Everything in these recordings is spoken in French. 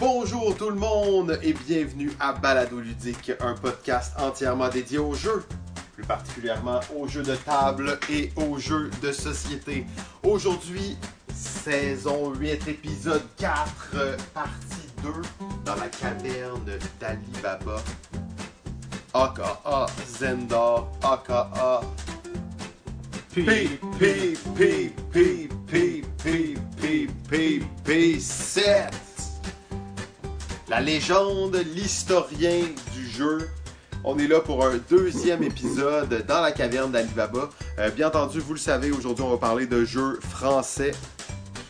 Bonjour tout le monde et bienvenue à Balado Ludique, un podcast entièrement dédié aux jeux, plus particulièrement aux jeux de table et aux jeux de société. Aujourd'hui, saison 8, épisode 4, euh, partie 2, dans la caverne d'Ali Baba. AKA Zendar, AKA P, P, P, P, P, P, P, P, P, 7. La légende, l'historien du jeu. On est là pour un deuxième épisode dans la caverne d'Alibaba. Euh, bien entendu, vous le savez, aujourd'hui on va parler de jeux français.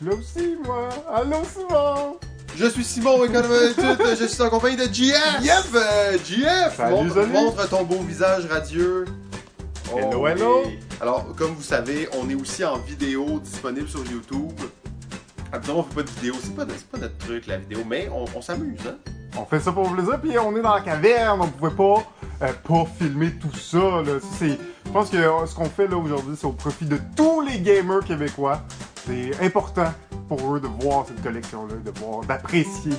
Je aussi, moi. Allô, Simon. Je suis Simon, je suis en compagnie de GF! Yes! Euh, GF! Salut, montre, salut. montre ton beau visage radieux. Hello, Oh, hello. oui. Alors, comme vous savez, on est aussi en vidéo disponible sur YouTube. Habituellement, on fait pas de vidéo, c'est pas, pas notre truc la vidéo, mais on, on s'amuse, hein? On fait ça pour plaisir, puis on est dans la caverne. On pouvait pas, euh, pas filmer tout ça. Là. C'est- Je pense que euh, ce qu'on fait là aujourd'hui, c'est au profit de tous les gamers québécois. C'est important pour eux de voir cette collection-là, de voir, d'apprécier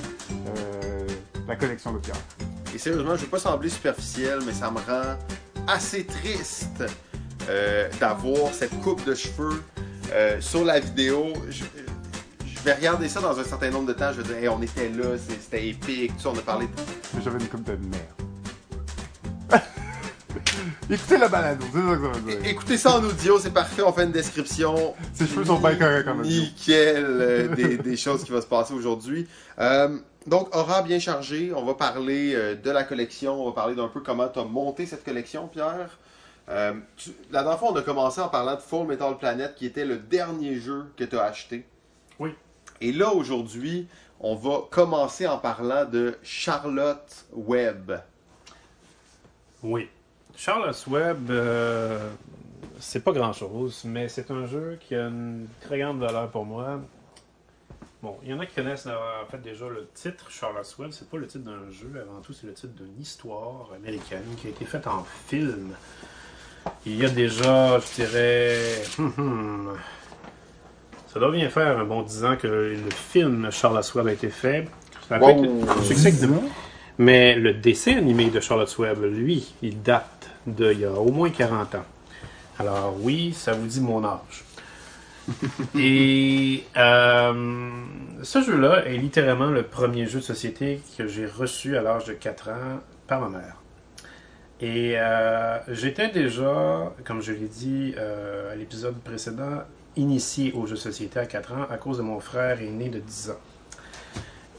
euh, la collection de Pierre. Et sérieusement, je veux pas sembler superficiel, mais ça me rend assez triste euh, d'avoir cette coupe de cheveux euh, sur la vidéo. Je, je vais regarder ça dans un certain nombre de temps. Je vais dire, Hey, on était là, c'était épique. Tu sais, on a parlé de Mais j'avais une coupe de merde. Écoutez la balado, c'est ça que ça veut dire. Écoutez ça en audio, c'est parfait. On fait une description. Ses cheveux sont bien corrects comme audio. Nickel euh, des, des choses qui vont se passer aujourd'hui. Euh, donc, aura bien chargé. On va parler euh, de la collection. On va parler d'un peu comment tu as monté cette collection, Pierre. Euh, tu- la dernière fois, on a commencé en parlant de Full Metal Planet, qui était le dernier jeu que tu as acheté. Oui. Et là, aujourd'hui, on va commencer en parlant de Charlotte Webb. Oui. Charles Webb, euh, c'est pas grand chose, mais c'est un jeu qui a une très grande valeur pour moi. Bon, il y en a qui connaissent euh, en fait déjà le titre Charles Webb. C'est pas le titre d'un jeu, avant tout, c'est le titre d'une histoire américaine qui a été faite en film. Il y a déjà, je dirais, hum, hum, ça doit bien faire un bon 10 ans que le film Charles Webb a été fait. Ça a pas été un succès que de- mais le dessin animé de Charlotte Webb, lui, il date d'il y a au moins 40 ans. Alors oui, ça vous dit mon âge. Et euh, ce jeu-là est littéralement le premier jeu de société que j'ai reçu à l'âge de 4 ans par ma mère. Et euh, j'étais déjà, comme je l'ai dit euh, à l'épisode précédent, initié aux jeux de société à 4 ans à cause de mon frère aîné de 10 ans.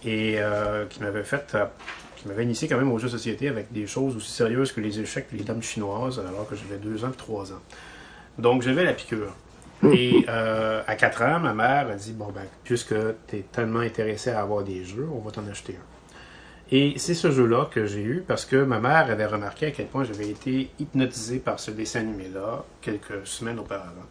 Et euh, qui m'avait fait euh, qui m'avait initié quand même aux jeux de société avec des choses aussi sérieuses que les échecs et les dames chinoises, alors que j'avais 2 ans et 3 ans. Donc j'avais la piqûre. Et euh, à 4 ans, ma mère a dit Bon, ben, puisque tu es tellement intéressé à avoir des jeux, on va t'en acheter un. Et c'est ce jeu-là que j'ai eu parce que ma mère avait remarqué à quel point j'avais été hypnotisé par ce dessin animé-là quelques semaines auparavant,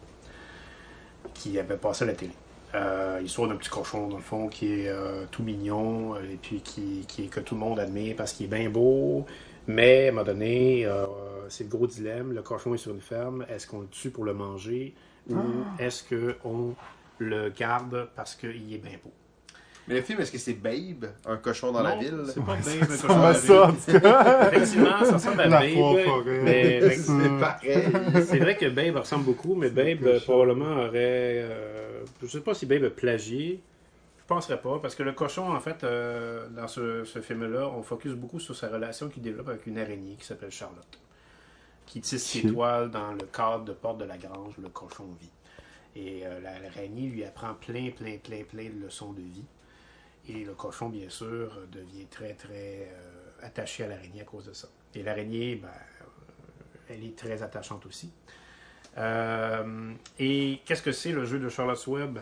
qui avait passé à la télé. Euh, histoire d'un petit cochon, dans le fond, qui est euh, tout mignon, euh, et puis qui, qui- que tout le monde admire parce qu'il est bien beau. Mais à un moment donné, euh, c'est le gros dilemme. Le cochon est sur une ferme. Est-ce qu'on le tue pour le manger? Ou est-ce qu'on le garde parce qu'il est bien beau? Mais le film, est-ce que c'est Babe, un cochon dans la ville? C'est pas Babe, un Ça cochon dans la ça, ville. Effectivement, ça ressemble à La Babe. Mais C'est pareil. c'est vrai que Babe ressemble beaucoup, mais Babe euh, probablement aurait. euh, je sais pas si Babe a plagié. Je penserais pas, parce que le cochon, en fait, euh, dans ce, ce film-là, on focus beaucoup sur sa relation qu'il développe avec une araignée qui s'appelle Charlotte, qui tisse ses toiles dans le cadre de porte de la grange où le cochon vit. Et euh, la- l'araignée lui apprend plein, plein, plein, plein de leçons de vie. Et le cochon, bien sûr, devient très, très euh, attaché à l'araignée à cause de ça. Et l'araignée, ben, elle est très attachante aussi. Euh, et qu'est-ce que c'est le jeu de Charlotte Webb?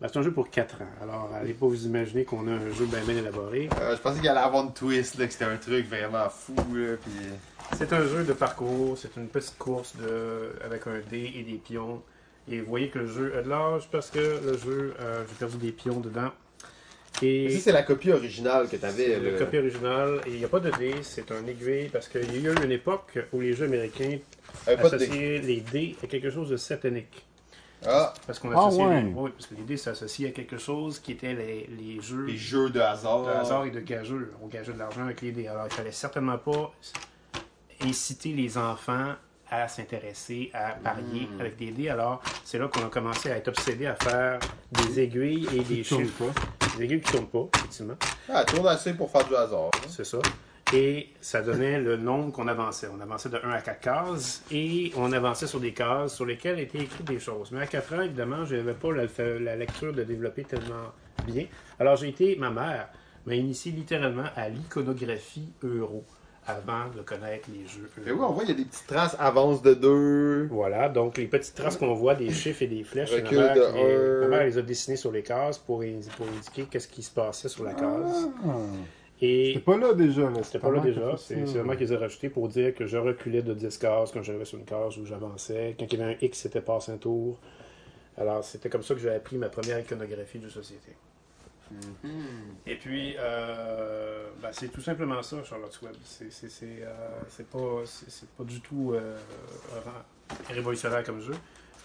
Ben, c'est un jeu pour 4 ans. Alors, allez pas vous imaginer qu'on a un jeu bien, bien élaboré. Euh, je pensais qu'il allait avoir une twist, là, que c'était un truc vraiment fou, là, puis... C'est un jeu de parcours, c'est une petite course de, avec un dé et des pions. Et vous voyez que le jeu a de l'âge parce que le jeu, euh, j'ai perdu des pions dedans. Et Ça, c'est la copie originale que t'avais. c'est là. le copie originale. Et il n'y a pas de dés, c'est un aiguille parce qu'il y a eu une époque où les jeux américains Euh, de associaient les dés à quelque chose de satanique. Ah, Parce qu'on Ah, associait ouais. les- oui, parce que l'idée s'associe à quelque chose qui était les, les jeux les jeux de hasard. de hasard et de gageux. On gageait de l'argent avec les dés. Alors, il fallait certainement pas inciter les enfants à s'intéresser, à parier Mm. avec des dés. Alors, c'est là qu'on a commencé à être obsédé à faire des aiguilles et des chiffres. pas. Des aiguilles qui tournent pas, effectivement. Ah, tourne assez pour faire du hasard. hein. C'est ça. Et ça donnait le nombre qu'on avançait. On avançait de 1 à 4 cases et on avançait sur des cases sur lesquelles étaient écrites des choses. Mais à 4 ans, évidemment, je n'avais pas la, la lecture de développer tellement bien. Alors j'ai été, ma mère m'a initié littéralement à l'iconographie euro avant de connaître les jeux Et oui, on voit, il y a des petites traces, avance de deux. Voilà, donc les petites traces qu'on voit des chiffres et des flèches, c'est ma Recul mère, de les, un. ma mère les a dessinées sur les cases pour, indi- pour indiquer qu'est-ce qui se passait sur la case. Ah. Et C'était pas là déjà. là. C'était pas là déjà. C'est vraiment qu'ils les ont rajoutés pour dire que je reculais de 10 cases quand j'arrivais sur une case où j'avançais. Quand il y avait un X, c'était passe un tour. Alors, c'était comme ça que j'ai appris ma première iconographie de société. Mhm. Et puis, euh, ben, c'est tout simplement ça, Charlotte's Web. C'est euh, c'est pas, du tout euh, révolutionnaire comme jeu,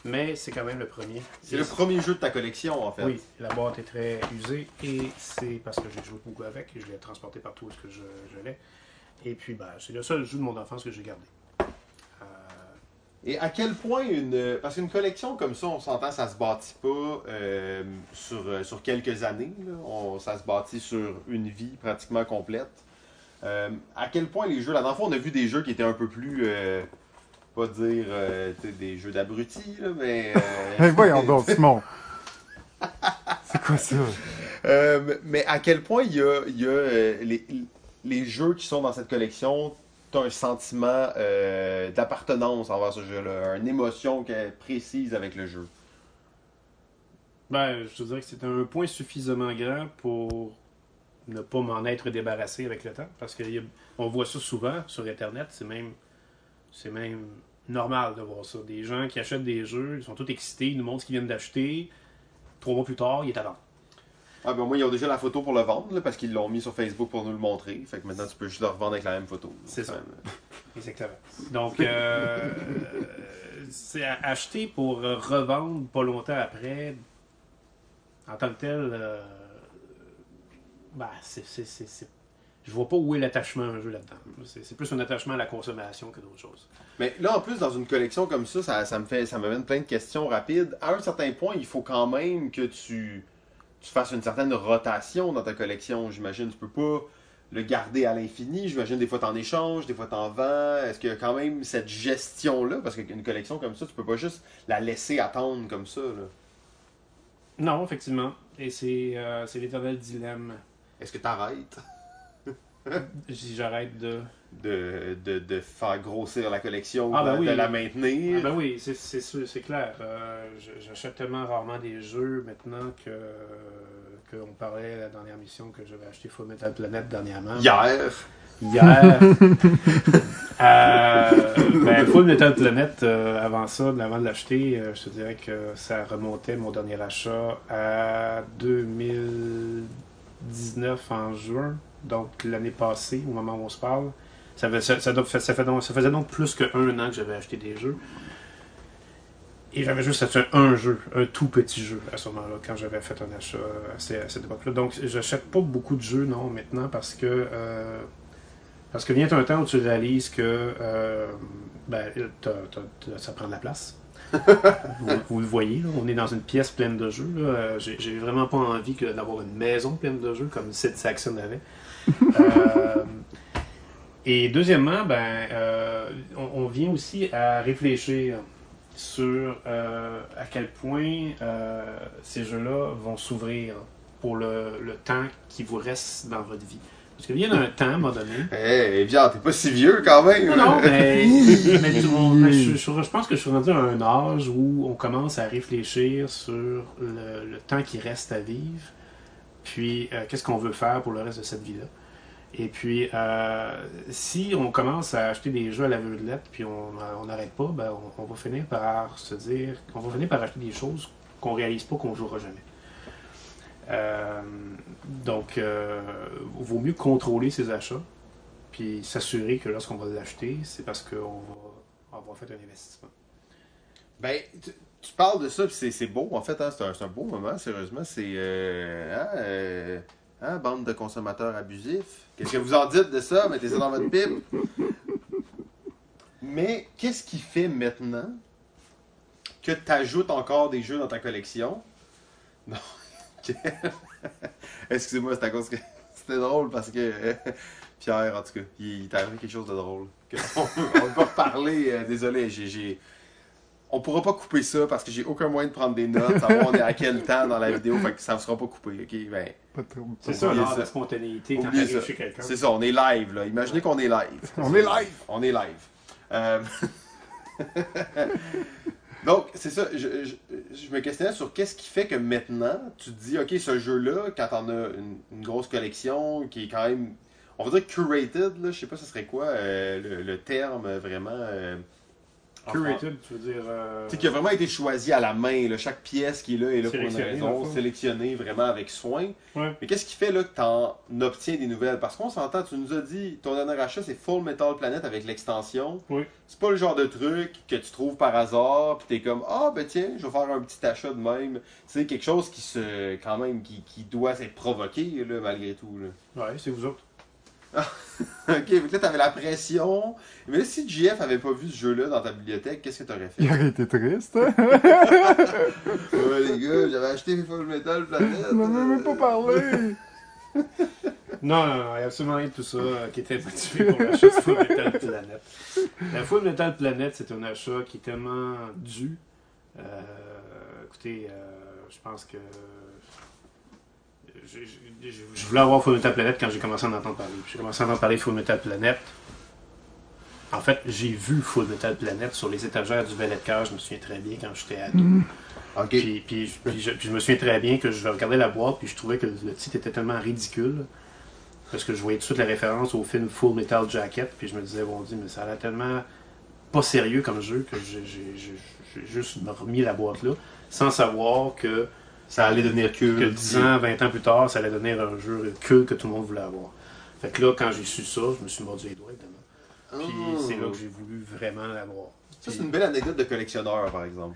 mais c'est quand même le premier. C'est le premier jeu de ta collection, en fait. Oui, la boîte est très usée et c'est parce que j'ai joué beaucoup avec et je l'ai transporté partout où que je, je l'ai. Et puis, ben, c'est le seul jeu de mon enfance que j'ai gardé. Euh, Et à quel point une. Parce qu'une collection comme ça, on s'entend, ça se bâtit pas euh, sur, euh, sur quelques années. là. On- ça se bâtit sur une vie pratiquement complète. Euh, à quel point les jeux. La dernière fois, on a vu des jeux qui étaient un peu plus. euh, pas dire euh, des jeux d'abrutis, là, mais. euh, Hey, voyons donc, Simon. C'est quoi ça? Euh, mais à quel point il y a, y a, euh, les, les jeux qui sont dans cette collection, tu un sentiment euh, d'appartenance envers ce jeu-là, une émotion qui est précise avec le jeu. ben, je dirais que c'est un point suffisamment grand pour ne pas m'en être débarrassé avec le temps. Parce qu'on voit ça souvent sur Internet. C'est même, c'est même normal de voir ça. Des gens qui achètent des jeux, ils sont tous excités, ils nous montrent ce qu'ils viennent d'acheter. Trois mois plus tard, il est à vendre. Ah ben moi, ils ont déjà la photo pour le vendre, là, parce qu'ils l'ont mis sur Facebook pour nous le montrer. Fait que maintenant, tu peux juste le revendre avec la même photo. C'est ça. Même. Exactement. Donc, euh, c'est acheter pour euh, revendre pas longtemps après, en tant que tel, euh, ben, c'est, c'est, c'est, c'est- je vois pas où est l'attachement à un jeu là-dedans. C'est, c'est plus un attachement à la consommation que d'autres choses. Mais là, en plus, dans une collection comme ça, ça, ça me fait, ça m'amène plein de questions rapides. À un certain point, il faut quand même que tu, tu fasses une certaine rotation dans ta collection. J'imagine, tu peux pas le garder à l'infini. J'imagine, des fois, t'en échanges, des fois, t'en vends. Est-ce qu'il y a quand même cette gestion-là? Parce qu'une collection comme ça, tu peux pas juste la laisser attendre comme ça. là? Non, effectivement. Et c'est, euh, c'est l'éternel dilemme. Est-ce que t'arrêtes? Si j'arrête de. de, de, de faire grossir la collection Ah, ben de, oui. de la Ah maintenir? ben oui, c'est, c'est, clair. Euh, j'achète tellement rarement des jeux maintenant que qu'on parlait la dernière mission que j'avais acheté Full Metal Planet dernièrement. Hier. Hier. euh, ben, Full Metal Planet, euh, avant ça, avant de l'acheter, je te dirais que ça remontait mon dernier achat à 2019 en juin, donc l'année passée, au moment où on se parle. Ça, fait- ça, ça fait donc- ça faisait donc plus qu'un an que j'avais acheté des jeux. Et j'avais juste acheté un jeu, un tout petit jeu à ce moment-là, quand j'avais fait un achat à, cette époque-là. Donc, j'achète pas beaucoup de jeux, non, maintenant, parce que euh, parce que vient un temps où tu réalises que euh, ben, ça prend de la place. vous, vous le voyez, là, on est dans une pièce pleine de jeux. Euh, J'ai vraiment pas envie d'avoir une maison pleine de jeux comme Sid Saxon avait. Euh, et deuxièmement, ben, euh, on, on vient aussi à réfléchir sur euh, à quel point ces jeux-là vont s'ouvrir pour le, le temps qui vous reste dans votre vie. Parce qu'il vient un temps, à un moment donné. Eh, bien, t'es pas si vieux quand même. Non, non, mais, mais tu- on- mais je, je- je pense que je suis rendu à un âge où on commence à réfléchir sur le, le temps qui reste à vivre, puis euh, qu'est-ce qu'on veut faire pour le reste de cette vie-là. Et puis, euh, si on commence à acheter des jeux à la lettre, puis on n'arrête pas, ben, on, va finir par se dire, on va finir par acheter des choses qu'on réalise pas qu'on jouera jamais. Euh, donc, euh, vaut mieux contrôler ses achats, puis s'assurer que lorsqu'on va l'acheter, c'est parce qu'on va avoir fait un investissement. Ben, tu, parles de ça, c'est, beau, en fait, hein, c'est, un, un beau moment, sérieusement. C'est. Euh, hein, hein, bande de consommateurs abusifs? Qu'est-ce que vous en dites de ça? Mettez ça dans votre pipe. Mais qu'est-ce qui fait maintenant que tu ajoutes encore des jeux dans ta collection? Non. Excusez-moi, à cause que c'était drôle parce que Pierre, en tout cas, il, t'est arrivé quelque chose de drôle. On peut reparler. euh, désolé, j'ai- On pourra pas couper ça parce que j'ai aucun moyen de prendre des notes, savoir on est à quel temps dans la vidéo, fait que ça ne sera pas coupé. ok? Ben, Pas de trouble. C'est ça, Oubliez l'art de ça. la spontanéité quand Oubliez t'arrives ça. chez quelqu'un. c'est ça, on est live là. Imaginez qu'on est live. On est live! On est live. Euh, Donc, c'est ça. Je, je- je me questionnais sur qu'est-ce qui fait que maintenant, tu te dis, OK, ce jeu-là, quand on a une, une grosse collection qui est quand même, on va dire curated, là, je sais pas ce serait quoi euh, le, le terme euh, vraiment. euh, en Curated, tu veux dire. euh, tu sais, qui a vraiment été choisi à la main. là. Chaque pièce qui est là est là pour une raison, sélectionnée vraiment avec soin. Ouais. Mais qu'est-ce qui fait là, que tu en obtiens des nouvelles? Parce qu'on s'entend, tu nous as dit, ton dernier achat, c'est Full Metal Planet avec l'extension. Oui. C'est pas le genre de truc que tu trouves par hasard, puis t'es comme, ah ben tiens, je vais faire un petit achat de même. C'est quelque chose qui se, quand même, qui, qui doit être provoqué, là, malgré tout. Là. Ouais, c'est vous autres. ok, donc là, t'avais la pression. Mais là, si JF avait pas vu ce jeu-là dans ta bibliothèque, qu'est-ce que t'aurais fait? Il aurait été triste. hein? Ouais, les gars, j'avais acheté Full Metal Planet. On n'en a même pas parlé. Non, non, non, il y a absolument rien de tout ça euh, qui était motivé pour l'achat de Full Metal Planet. La Full Metal Planet, c'est un achat qui est tellement dû. Euh, écoutez, euh, je pense que. Je, je- je- je voulais avoir Full Metal Planet quand j'ai commencé à en entendre parler. Puis J'ai commencé à en entendre parler Full Metal Planet. En fait, j'ai vu Full Metal Planet sur les étagères du valet de cœur, je me souviens très bien quand j'étais ado. Ok. Puis, puis, puis je, puis je me souviens très bien que je regardais la boîte puis je trouvais que le titre était tellement ridicule. Parce que je voyais tout de suite la référence au film Full Metal Jacket. Puis je me disais, bon, dit, mais ça a l'air tellement pas sérieux comme jeu que j'ai juste remis la boîte là. Sans savoir que, Ça allait devenir que, que 10 ans, 20 ans plus tard, ça allait devenir un jeu culte que tout le monde voulait avoir. Fait que là, quand j'ai su ça, je me suis mordu les doigts, évidemment. Puis c'est là que j'ai voulu vraiment l'avoir. Ça, c'est une belle anecdote de collectionneur, par exemple.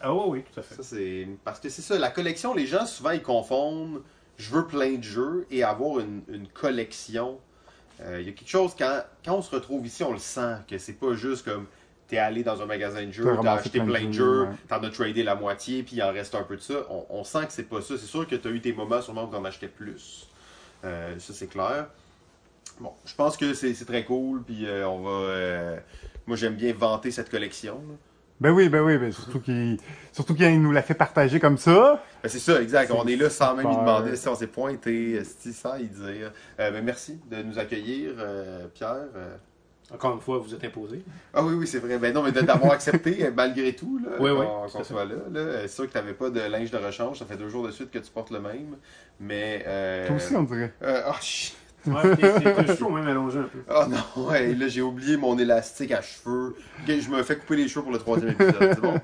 Ah oui, oui, tout à fait. Ça, c'est... Parce que c'est ça, la collection, les gens, souvent, ils confondent je veux plein de jeux et avoir une, une collection. Euh, Il y a quelque chose, quand, quand on se retrouve ici, on le sent, que c'est pas juste comme t'es allé dans un magasin de jeux, T'as acheté plein de jeux, ouais. t'en as tradé la moitié, puis il en reste un peu de ça. On, on sent que c'est pas ça. C'est sûr que t'as eu tes moments sûrement où t'en achetais plus. Euh, ça, c'est clair. Bon, je pense que c'est très cool, puis euh, on va... euh, Moi, j'aime bien vanter cette collection. là. Ben oui, ben oui, ben surtout qu'il surtout qu'il nous l'a fait partager comme ça. Ben, c'est ça, exact. On est là sans même lui demander si on s'est pointé, esti, sans y dire. Euh, ben, merci de nous accueillir, euh, Pierre. Encore une fois, vous êtes imposé. Ah oui, oui, c'est vrai. Ben non, mais de- d'avoir accepté euh, malgré tout, là, Oui, oui, qu'on fait. soit là. là. Euh, C'est sûr que tu n'avais pas de linge de rechange. Ça fait deux jours de suite que tu portes le même. Mais. Euh... Toi aussi, on dirait. euh, oh, shit. Ouais, cheveux ont même allongé un peu. Oh non, ouais, là j'ai oublié mon élastique à cheveux. Je me fais couper les cheveux pour le troisième épisode, c'est bon.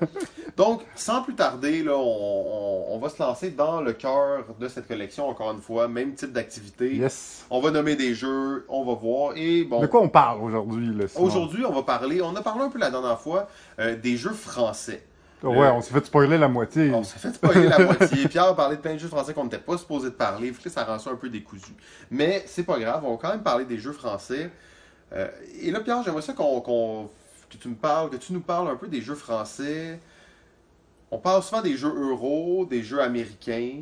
Donc, sans plus tarder, là, on, on- on va se lancer dans le cœur de cette collection, encore une fois, même type d'activité. Yes. On va nommer des jeux, on va voir. Et bon, De quoi on parle aujourd'hui, là? Aujourd'hui, on va parler, on a parlé un peu la dernière fois, euh, des jeux français. Ouais, on s'est fait spoiler la moitié. On s'est fait spoiler la moitié. Pierre parlait de plein de jeux français qu'on n'était pas supposé de parler. Fait que ça rend ça un peu décousu. Mais c'est pas grave, on va quand même parler des jeux français. Euh, et là, Pierre, j'aimerais ça qu'on, qu'on- que tu me parles, que tu nous parles un peu des jeux français. On parle souvent des jeux euro, des jeux américains,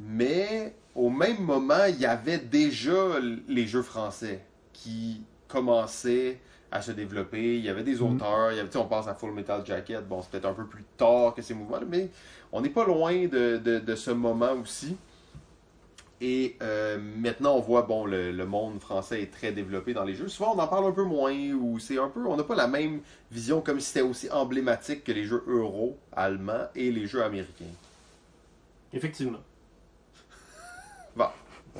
mais au même moment, il y avait déjà les jeux français qui commençaient à se développer. Il y avait des Mhm. auteurs, il y avait, tu sais, on pense à Full Metal Jacket, bon, c'est peut-être un peu plus tard que ces mouvements, mais on n'est pas loin de, de- de ce moment aussi. Et euh, maintenant, on voit, bon, le, le monde français est très développé dans les jeux. Souvent, on en parle un peu moins, ou c'est un peu, on n'a pas la même vision comme si c'était aussi emblématique que les jeux euro allemands et les jeux américains. Effectivement.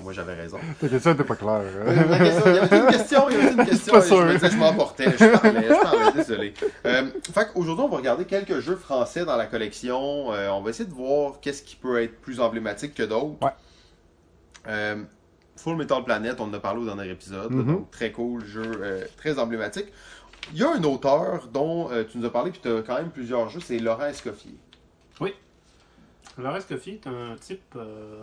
Moi j'avais raison. Ta question était pas claire. Hein? ma question- Il y avait une question, il y avait une question. Pas je me disais, je m'emportais, je parlais, je parlais, désolé. Euh, fait qu'aujourd'hui, on va regarder quelques jeux français dans la collection. Euh, on va essayer de voir qu'est-ce qui peut être plus emblématique que d'autres. Ouais. Euh, Full Metal Planet, on en a parlé au dernier épisode. Mhm. donc très cool, jeu euh, très emblématique. Il y a un auteur dont euh, tu nous as parlé, puis tu as quand même plusieurs jeux, c'est Laurent Escoffier. Laurent Escoffier est un type euh,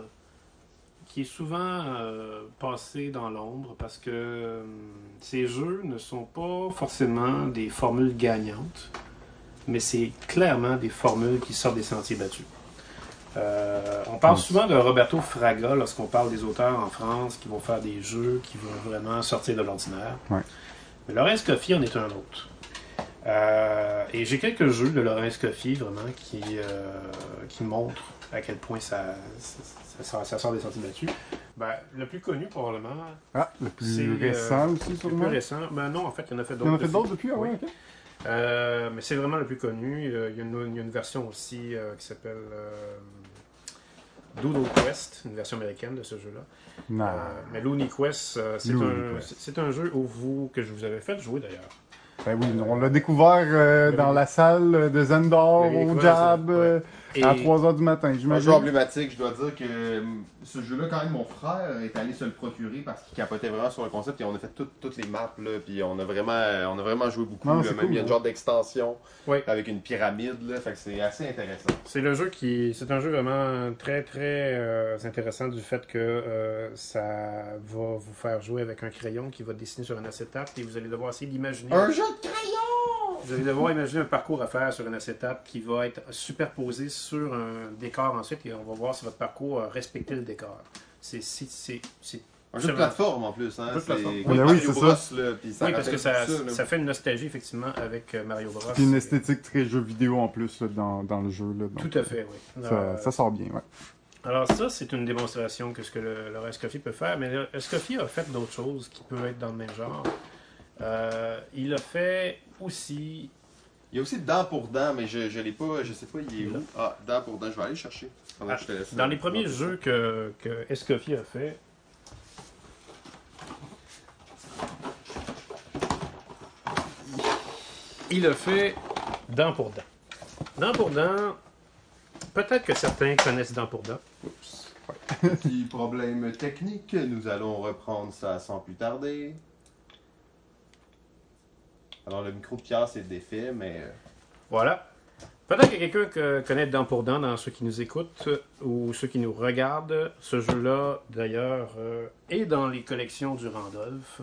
qui est souvent euh, passé dans l'ombre parce que euh, ses jeux ne sont pas forcément des formules gagnantes, mais c'est clairement des formules qui sortent des sentiers battus. Euh, on parle souvent de Roberto Fraga lorsqu'on parle des auteurs en France qui vont faire des jeux qui vont vraiment sortir de l'ordinaire. Ouais. Mais Laurent Escoffier en est un autre. Euh, et j'ai quelques jeux de Laurent Escoffier vraiment qui, euh, qui montrent à quel point ça, ça, ça- ça sort des sentiers battus. Ben, le plus connu probablement, Ah, le plus C'est, euh, récent aussi, le sûrement? plus récent, ben non en fait il y en a fait Il d'autres. y en a fait d'autres depuis, ah Oui. Euh, mais c'est vraiment le plus connu. Euh, Il y, a une, il y a une version aussi euh, qui s'appelle Doodle Quest, une version américaine de ce jeu-là. Non. Mais Looney Quest, c'est un, jeu où vous, que je vous avais fait jouer d'ailleurs. Ben oui, on l'a découvert euh, dans la salle de Zendor Le au Jab ouais. Euh, Et à 3h du matin, Un jeu j'imagine. emblématique, je dois dire que euh, ce jeu-là, quand même, mon frère est allé se le procurer parce qu'il capotait vraiment sur le concept et on a fait toutes- toutes les maps, là, puis on a vraiment, on a vraiment joué beaucoup. Non, là, c'est même cool, il y a une ouais. genre d'extension Oui. avec une pyramide, là, fait que c'est assez intéressant. c'est le jeu qui, c'est un jeu vraiment très très euh, intéressant du fait que euh, ça va vous faire jouer avec un crayon qui va dessiner sur un acétate et vous allez devoir essayer d'imaginer. Un jeu de crayon! Vous allez devoir imaginer un parcours à faire sur un acétate qui va être superposé sur un décor ensuite et on va voir si votre parcours a respecté le décor. C'est c'est- c'est- c'est- Un jeu de C'est plateforme en plus, hein. C'est comme Oui, Mario oui, c'est Bros, ça. là, puis ça oui, parce que ça, ça fait une nostalgie effectivement avec euh, Mario Bros. Puis une esthétique très jeu vidéo en plus là, dans, dans le jeu. Là, donc, Tout à fait, oui. Ça, Euh, ça sort bien, ouais. Alors ça, c'est une démonstration que ce que le, le Escoffier peut faire, mais le Escoffier a fait d'autres choses qui peuvent être dans le même genre. Euh, il a fait aussi... Il y a aussi Dent pour Dent, mais je, je l'ai pas, je sais pas, il est où? Ah, Dent pour Dent, je vais aller le chercher. Ah, je te Dans les premiers jeux que, que Escoffier a fait, il a fait dent pour dent. Dent pour dent, peut-être que certains connaissent dent pour dent. Oups. Petit problème technique, nous allons reprendre ça sans plus tarder. Alors le micro de Pierre c'est défait, mais euh, Voilà. Peut-être qu'il y a quelqu'un que connaît dent pour dent dans ceux qui nous écoutent euh, ou ceux qui nous regardent. Ce jeu-là, d'ailleurs, euh, est dans les collections du Randolph.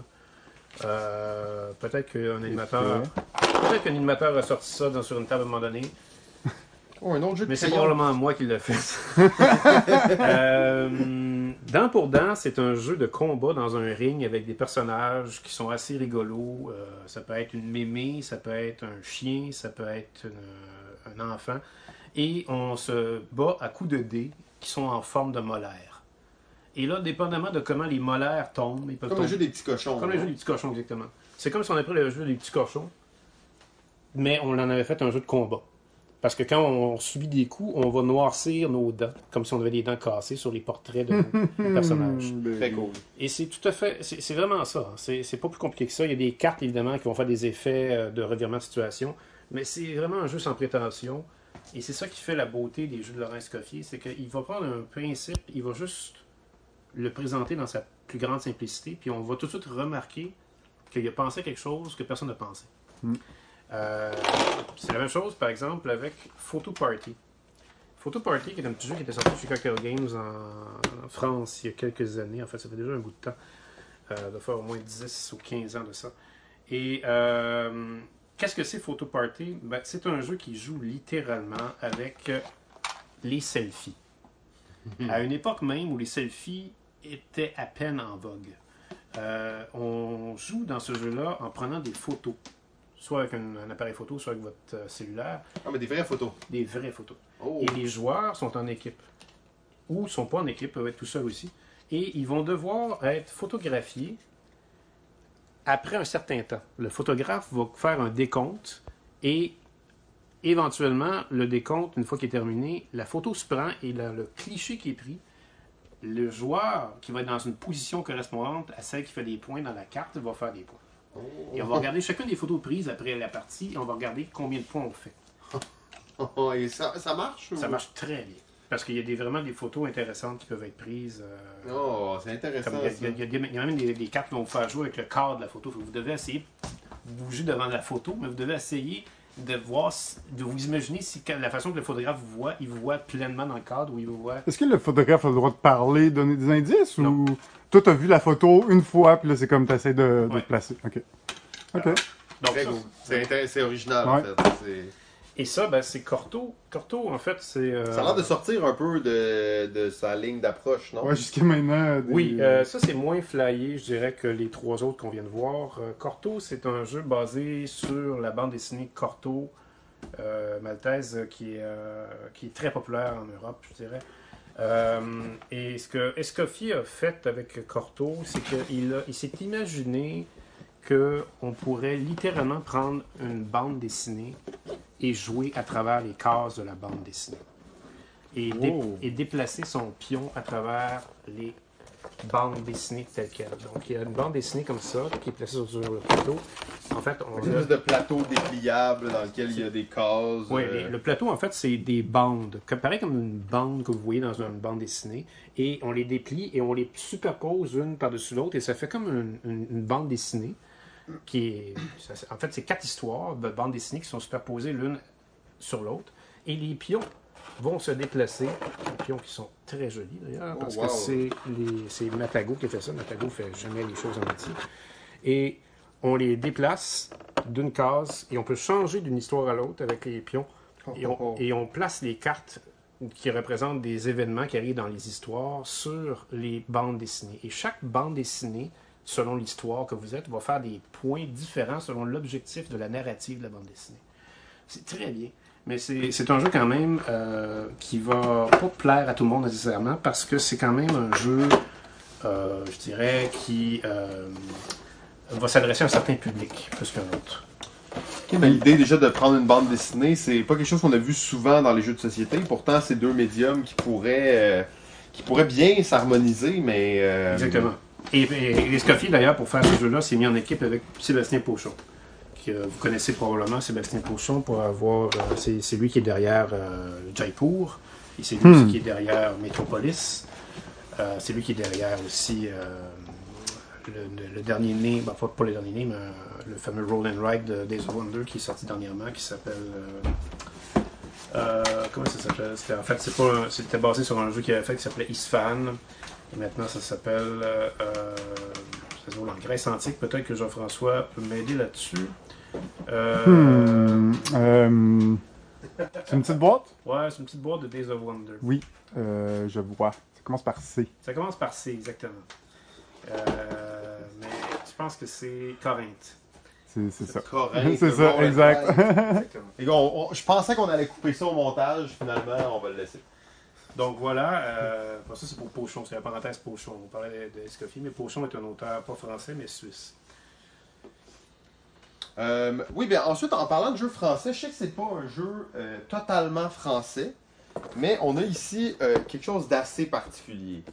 Euh, peut-être qu'un animateur, peut-être qu'un animateur a sorti ça dans- sur une table à un moment donné. Oh, un autre jeu de Mais c'est probablement moi qui l'ai fait. euh, dent pour dent, c'est un jeu de combat dans un ring avec des personnages qui sont assez rigolos. Euh, ça peut être une mémé, ça peut être un chien, ça peut être une- un enfant. Et on se bat à coups de dés qui sont en forme de molaires. Et là, dépendamment de comment les molaires tombent, ils peuvent Comme le tomber. jeu des petits cochons. Comme le là. jeu des petits cochons, exactement. C'est comme si on avait pris le jeu des petits cochons, mais on en avait fait un jeu de combat. Parce que quand on subit des coups, on va noircir nos dents, comme si on avait des dents cassées sur les portraits de nos personnages. Hmm, Très ben, cool. Et c'est tout à fait, c'est vraiment ça. hein. C'est pas plus compliqué que ça. Il y a des cartes, évidemment, qui vont faire des effets euh, de revirement de situation, mais c'est vraiment un jeu sans prétention. Et c'est ça qui fait la beauté des jeux de Laurent Escoffier, c'est qu'il va prendre un principe, il va juste le présenter dans sa plus grande simplicité, puis on va tout de suite remarquer qu'il a pensé à quelque chose que personne n'a pensé. Mm. Euh, c'est la même chose, par exemple, avec Photo Party. Photo Party, qui est un petit jeu qui était sorti chez Cocktail Games en, France il y a quelques années. En fait, ça fait déjà un bout de temps. Euh, de faire au moins 10 ou 15 ans de ça. Et euh, qu'est-ce que c'est Photo Party? Ben, C'est un jeu qui joue littéralement avec euh, les selfies. À une époque même où les selfies étaient à peine en vogue. Euh, on joue dans ce jeu-là en prenant des photos, soit avec un, un appareil photo, soit avec votre euh, cellulaire, Ah, mais des vraies photos. des vraies photos. Oh. Et les joueurs sont en équipe. Ou sont pas en équipe, peuvent être tout seuls aussi. Et ils vont devoir être photographiés après un certain temps. Le photographe va faire un décompte et éventuellement, le décompte, une fois qu'il est terminé, la photo se prend et le, le cliché qui est pris, le joueur qui va être dans une position correspondante à celle qui fait des points dans la carte va faire des points. Et on va regarder chacune des photos prises après la partie et on va regarder combien de points on fait. Oh, et ça, ça marche? Ça marche très bien. Parce qu'il y a des, vraiment des photos intéressantes qui peuvent être prises. euh, Oh, c'est intéressant. il, y a, y y y même des, des cartes qui vont vous faire jouer avec le cadre de la photo. Vous devez essayer bouger devant la photo, mais vous devez essayer de voir, si- de vous imaginer si la façon que le photographe vous voit, il vous voit pleinement dans le cadre ou il vous voit. Est-ce que le photographe a le droit de parler, donner des indices Non. ou toi t'as vu la photo une fois puis là c'est comme t'essaies de, de Ouais. te placer. Ok. Ok. Donc. C'est original, Ouais. en fait. Et ça, ben, c'est Corto. Corto, en fait, c'est. euh, Ça a l'air de sortir un peu de, de sa ligne d'approche, non? Ouais, jusqu'à maintenant. des- Oui, euh, ça c'est moins flyé, je dirais, que les trois autres qu'on vient de voir. Euh, Corto, c'est un jeu basé sur la bande dessinée Corto euh, maltaise qui est, euh, qui est très populaire en Europe, je dirais. Euh, et ce que Escoffier a fait avec Corto, c'est qu'il il s'est imaginé qu'on pourrait littéralement prendre une bande dessinée et jouer à travers les cases de la bande dessinée. Et, dé- Oh. et déplacer son pion à travers les bandes dessinées telles quelles. Donc il y a une bande dessinée comme ça qui est placée sur le plateau. En fait, on Une a- espèce de plateau dépliable dans lequel il y a des cases. oui, euh, le plateau, en fait, c'est des bandes. Comme, pareil comme une bande que vous voyez dans une bande dessinée. Et on les déplie et on les superpose une par-dessus l'autre. Et ça fait comme une, une- une bande dessinée. Qui est En fait, c'est quatre histoires de bandes dessinées qui sont superposées l'une sur l'autre. Et les pions vont se déplacer. Des pions qui sont très jolis, d'ailleurs. Oh, parce wow. que c'est les- c'est Matago qui fait ça. Matago fait jamais les choses en moitié. Et on les déplace d'une case et on peut changer d'une histoire à l'autre avec les pions. Et on, et on place les cartes qui représentent des événements qui arrivent dans les histoires sur les bandes dessinées. Et chaque bande dessinée, selon l'histoire que vous êtes, va faire des points différents selon l'objectif de la narrative de la bande dessinée. C'est très bien. Mais c'est c'est un jeu quand même euh, qui va pas plaire à tout le monde nécessairement parce que c'est quand même un jeu, euh, je dirais, qui euh, va s'adresser à un certain public plus qu'un autre. Ok, mais l'idée déjà de prendre une bande dessinée, c'est pas quelque chose qu'on a vu souvent dans les jeux de société. Pourtant, c'est deux médiums qui pourraient, euh, qui pourraient bien s'harmoniser, mais. euh, Exactement. Et, et, et d'ailleurs, pour faire ce jeu-là, s'est mis en équipe avec Sébastien Pochon. Que vous connaissez probablement Sébastien Pochon pour avoir. euh, c'est, lui qui est derrière euh, Jaipur. Et c'est lui Hmm. aussi qui est derrière Metropolis. Euh, c'est lui qui est derrière aussi euh, le, dernier né, ben, pas, pas le dernier né, mais euh, le fameux Roll and Ride de Days of Wonder qui est sorti dernièrement, qui s'appelle. euh, euh, comment ça s'appelle? C'était- En fait, c'était basé sur un jeu qu'il avait fait qui s'appelait Isfahan. Et maintenant, ça s'appelle. euh, euh, ça se voit en Grèce antique. Peut-être que Jean-François peut m'aider là-dessus. Euh, Hmm, euh, c'est une petite boîte? Ouais, c'est une petite boîte de Days of Wonder. Oui, euh, je vois. Ça commence par C. Ça commence par C, exactement. Euh, mais je pense que c'est Corinthe. C'est c'est ça. C'est ça, exact. on- on- je pensais qu'on allait couper ça au montage, finalement, on va le laisser. Donc voilà, euh, ça c'est pour Pochon, c'est la parenthèse Pochon. On parlait de, de mais Pochon est un auteur pas français, mais suisse. Euh, oui, bien ensuite, en parlant de jeu français, je sais que c'est pas un jeu euh, totalement français, mais on a ici euh, quelque chose d'assez particulier.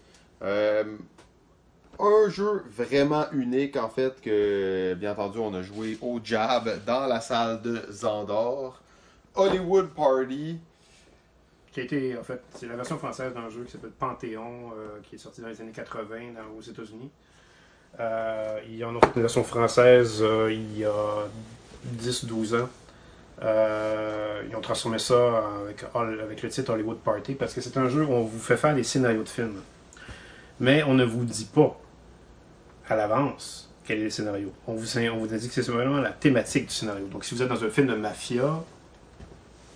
Un jeu vraiment unique, en fait, que, bien entendu, on a joué au Jab dans la salle de Zandor. Hollywood Party. Qui a été, en fait, c'est la version française d'un jeu qui s'appelle Panthéon, euh, qui est sorti dans les années 80 dans- aux États-Unis. Euh, il y en a fait une version française euh, il y a 10-12 ans. Euh, ils ont transformé ça avec, le titre Hollywood Party parce que c'est un jeu où on vous fait faire des scénarios de films. Mais on ne vous dit pas à l'avance quel est le scénario. On vous, dit que c'est vraiment la thématique du scénario. Donc si vous êtes dans un film de mafia,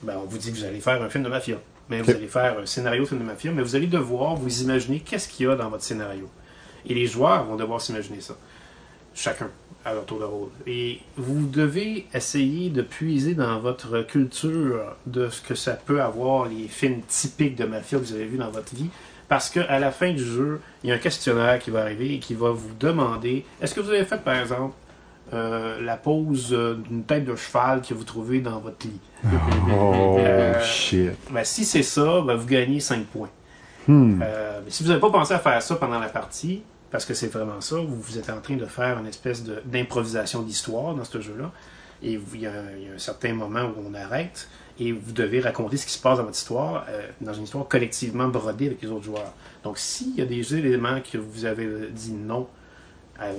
ben, on vous dit que vous allez faire un film de mafia. Mais vous allez faire un scénario de film de mafia, mais vous allez devoir vous imaginer qu'est-ce qu'il y a dans votre scénario. Et les joueurs vont devoir s'imaginer ça. Chacun à leur tour de rôle. Et vous devez essayer de puiser dans votre culture de ce que ça peut avoir, les films typiques de mafia que vous avez vus dans votre vie. Parce qu'à la fin du jeu, il y a un questionnaire qui va arriver et qui va vous demander est-ce que vous avez fait, par exemple, euh, la pose euh, d'une tête de cheval que vous trouvez dans votre lit Oh, Euh, shit. Ben, Si c'est ça, ben, vous gagnez 5 points. Hmm. Euh, mais si vous n'avez pas pensé à faire ça pendant la partie, parce que c'est vraiment ça, vous, vous êtes en train de faire une espèce de- d'improvisation d'histoire dans ce jeu-là, et il y, a, un- il y a un certain moment où on arrête, et vous devez raconter ce qui se passe dans votre histoire, euh, dans une histoire collectivement brodée avec les autres joueurs. Donc s'il y a des éléments que vous avez dit non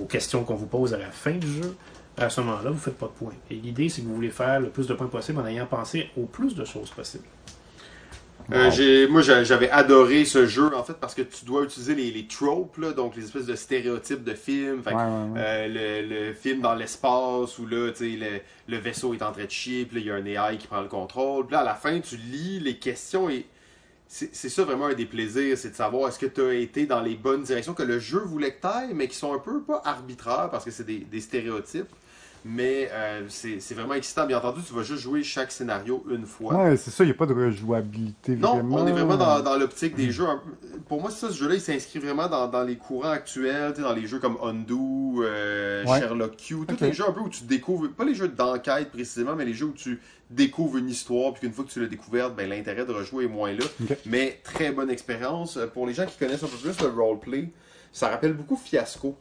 aux questions qu'on vous pose à la fin du jeu, à ce moment-là, vous ne faites pas de points. Et l'idée, c'est que vous voulez faire le plus de points possible en ayant pensé au plus de choses possibles. Euh, moi, j'a- j'avais adoré ce jeu, en fait, parce que tu dois utiliser les, les tropes, là, donc les espèces de stéréotypes de films. Fait que, Ouais, ouais, ouais. euh, le, le film dans l'espace où là, le, le vaisseau est en train de chier, puis il y a un AI qui prend le contrôle. Puis là, à la fin, tu lis les questions et c'est ça vraiment un des plaisirs, c'est de savoir est-ce que tu as été dans les bonnes directions que le jeu voulait que tu mais qui sont un peu pas arbitraires parce que c'est des stéréotypes. Mais euh, c'est vraiment excitant. Bien entendu, tu vas juste jouer chaque scénario une fois. Ouais, c'est ça, il n'y a pas de rejouabilité Non, vraiment. on est vraiment dans, dans l'optique des jeux. un peu- Pour moi, ça, ce jeu-là, il s'inscrit vraiment dans, dans les courants actuels, dans les jeux comme Undo, euh, Ouais. Sherlock Q, tous les jeux un peu où tu découvres, pas les jeux d'enquête précisément, mais les jeux où tu découvres une histoire, puis qu'une fois que tu l'as découverte, ben, l'intérêt de rejouer est moins là. Mais très bonne expérience. Euh, Pour les gens qui connaissent un peu plus le roleplay, ça rappelle beaucoup Fiasco.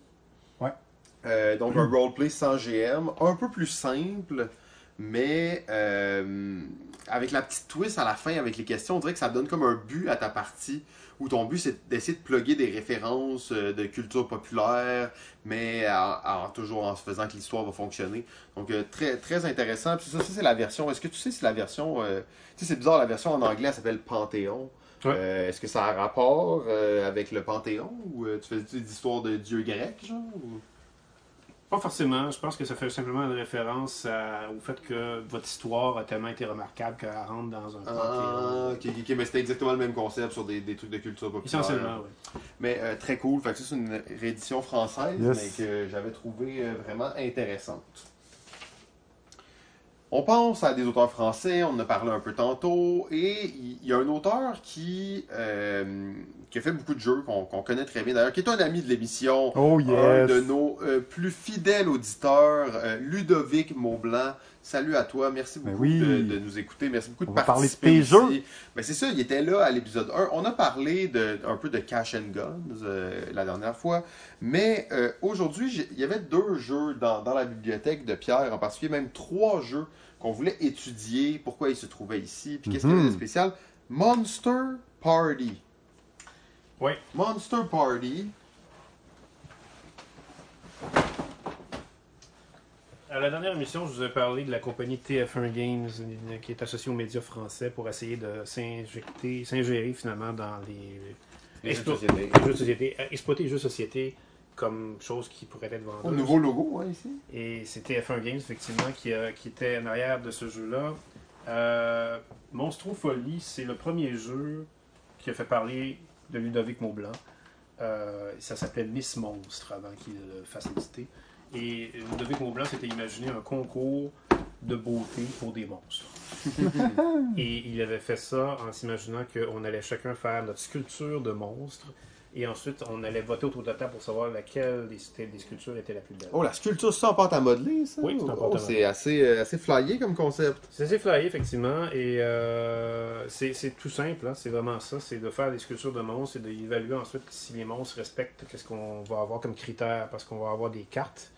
Euh, donc un roleplay sans GM, un peu plus simple, mais euh, avec la petite twist à la fin avec les questions, on dirait que ça donne comme un but à ta partie, où ton but c'est d'essayer de plugger des références euh, de culture populaire, mais en, en- toujours en se faisant que l'histoire va fonctionner. Donc très très intéressant. Puis ça, ça, c'est la version. Est-ce que tu sais si la version, euh, tu sais c'est bizarre, la version en anglais elle s'appelle Panthéon. Ouais. Euh, Est-ce que ça a rapport euh, avec le Panthéon ou euh, tu fais des histoires de dieux grecs genre ou- Pas forcément. Je pense que ça fait simplement une référence à- au fait que votre histoire a tellement été remarquable qu'elle rentre dans un Ah, ok, ok, mais c'était exactement le même concept sur des, des trucs de culture populaire. Essentiellement, oui. Mais euh, très cool. Fait que ça, c'est une réédition française, Yes. mais que j'avais trouvé euh, vraiment intéressante. On pense à des auteurs français, on en a parlé un peu tantôt, et il y a un auteur qui, euh, qui a fait beaucoup de jeux, qu'on connaît très bien d'ailleurs, qui est un ami de l'émission, Oh un de nos euh, plus fidèles auditeurs, euh, Ludovic Maublanc. Salut à toi, merci Ben beaucoup oui. de, de nous écouter, merci beaucoup On de va parler de participer tes ici. jeux. Ben c'est ça, il était là à l'épisode 1. On a parlé de, un peu de Cash and Guns euh, la dernière fois, mais euh, aujourd'hui, il y avait deux jeux dans, dans la bibliothèque de Pierre, en particulier même trois jeux qu'on voulait étudier, pourquoi ils se trouvaient ici, puis qu'est-ce qu'il y avait de Mhm. spécial. Monster Party. Oui. Monster Party. À la dernière émission, je vous ai parlé de la compagnie TF1 Games qui est associée aux médias français pour essayer de s'injecter, s'ingérer finalement dans les, Les jeux de société. les jeux de société, euh, exploiter les jeux de société comme chose qui pourrait être vendue. nouveau logo, hein, ici. Et c'est TF1 Games, effectivement, qui, a- qui était en arrière de ce jeu-là. Euh, Monstro Folie, c'est le premier jeu qui a fait parler de Ludovic Maublanc. Euh, ça s'appelait Miss Monstre avant qu'il le fasse éditer. Et Ludovic Maublanc s'était imaginé un concours de beauté pour des monstres. Et il avait fait ça en s'imaginant qu'on allait chacun faire notre sculpture de monstre. Et ensuite, on allait voter autour de la table pour savoir laquelle des, des sculptures était la plus belle. Oh, la sculpture, c'est ça en pâte à modeler, ça? Oui, c'est en pâte à Oh. C'est assez, euh, assez flyé comme concept. C'est assez flyé, effectivement, et euh, c'est c'est tout simple, hein, c'est vraiment ça, c'est de faire des sculptures de monstres et d'évaluer ensuite si les monstres respectent qu'est-ce qu'on va avoir comme critères, parce qu'on va avoir des cartes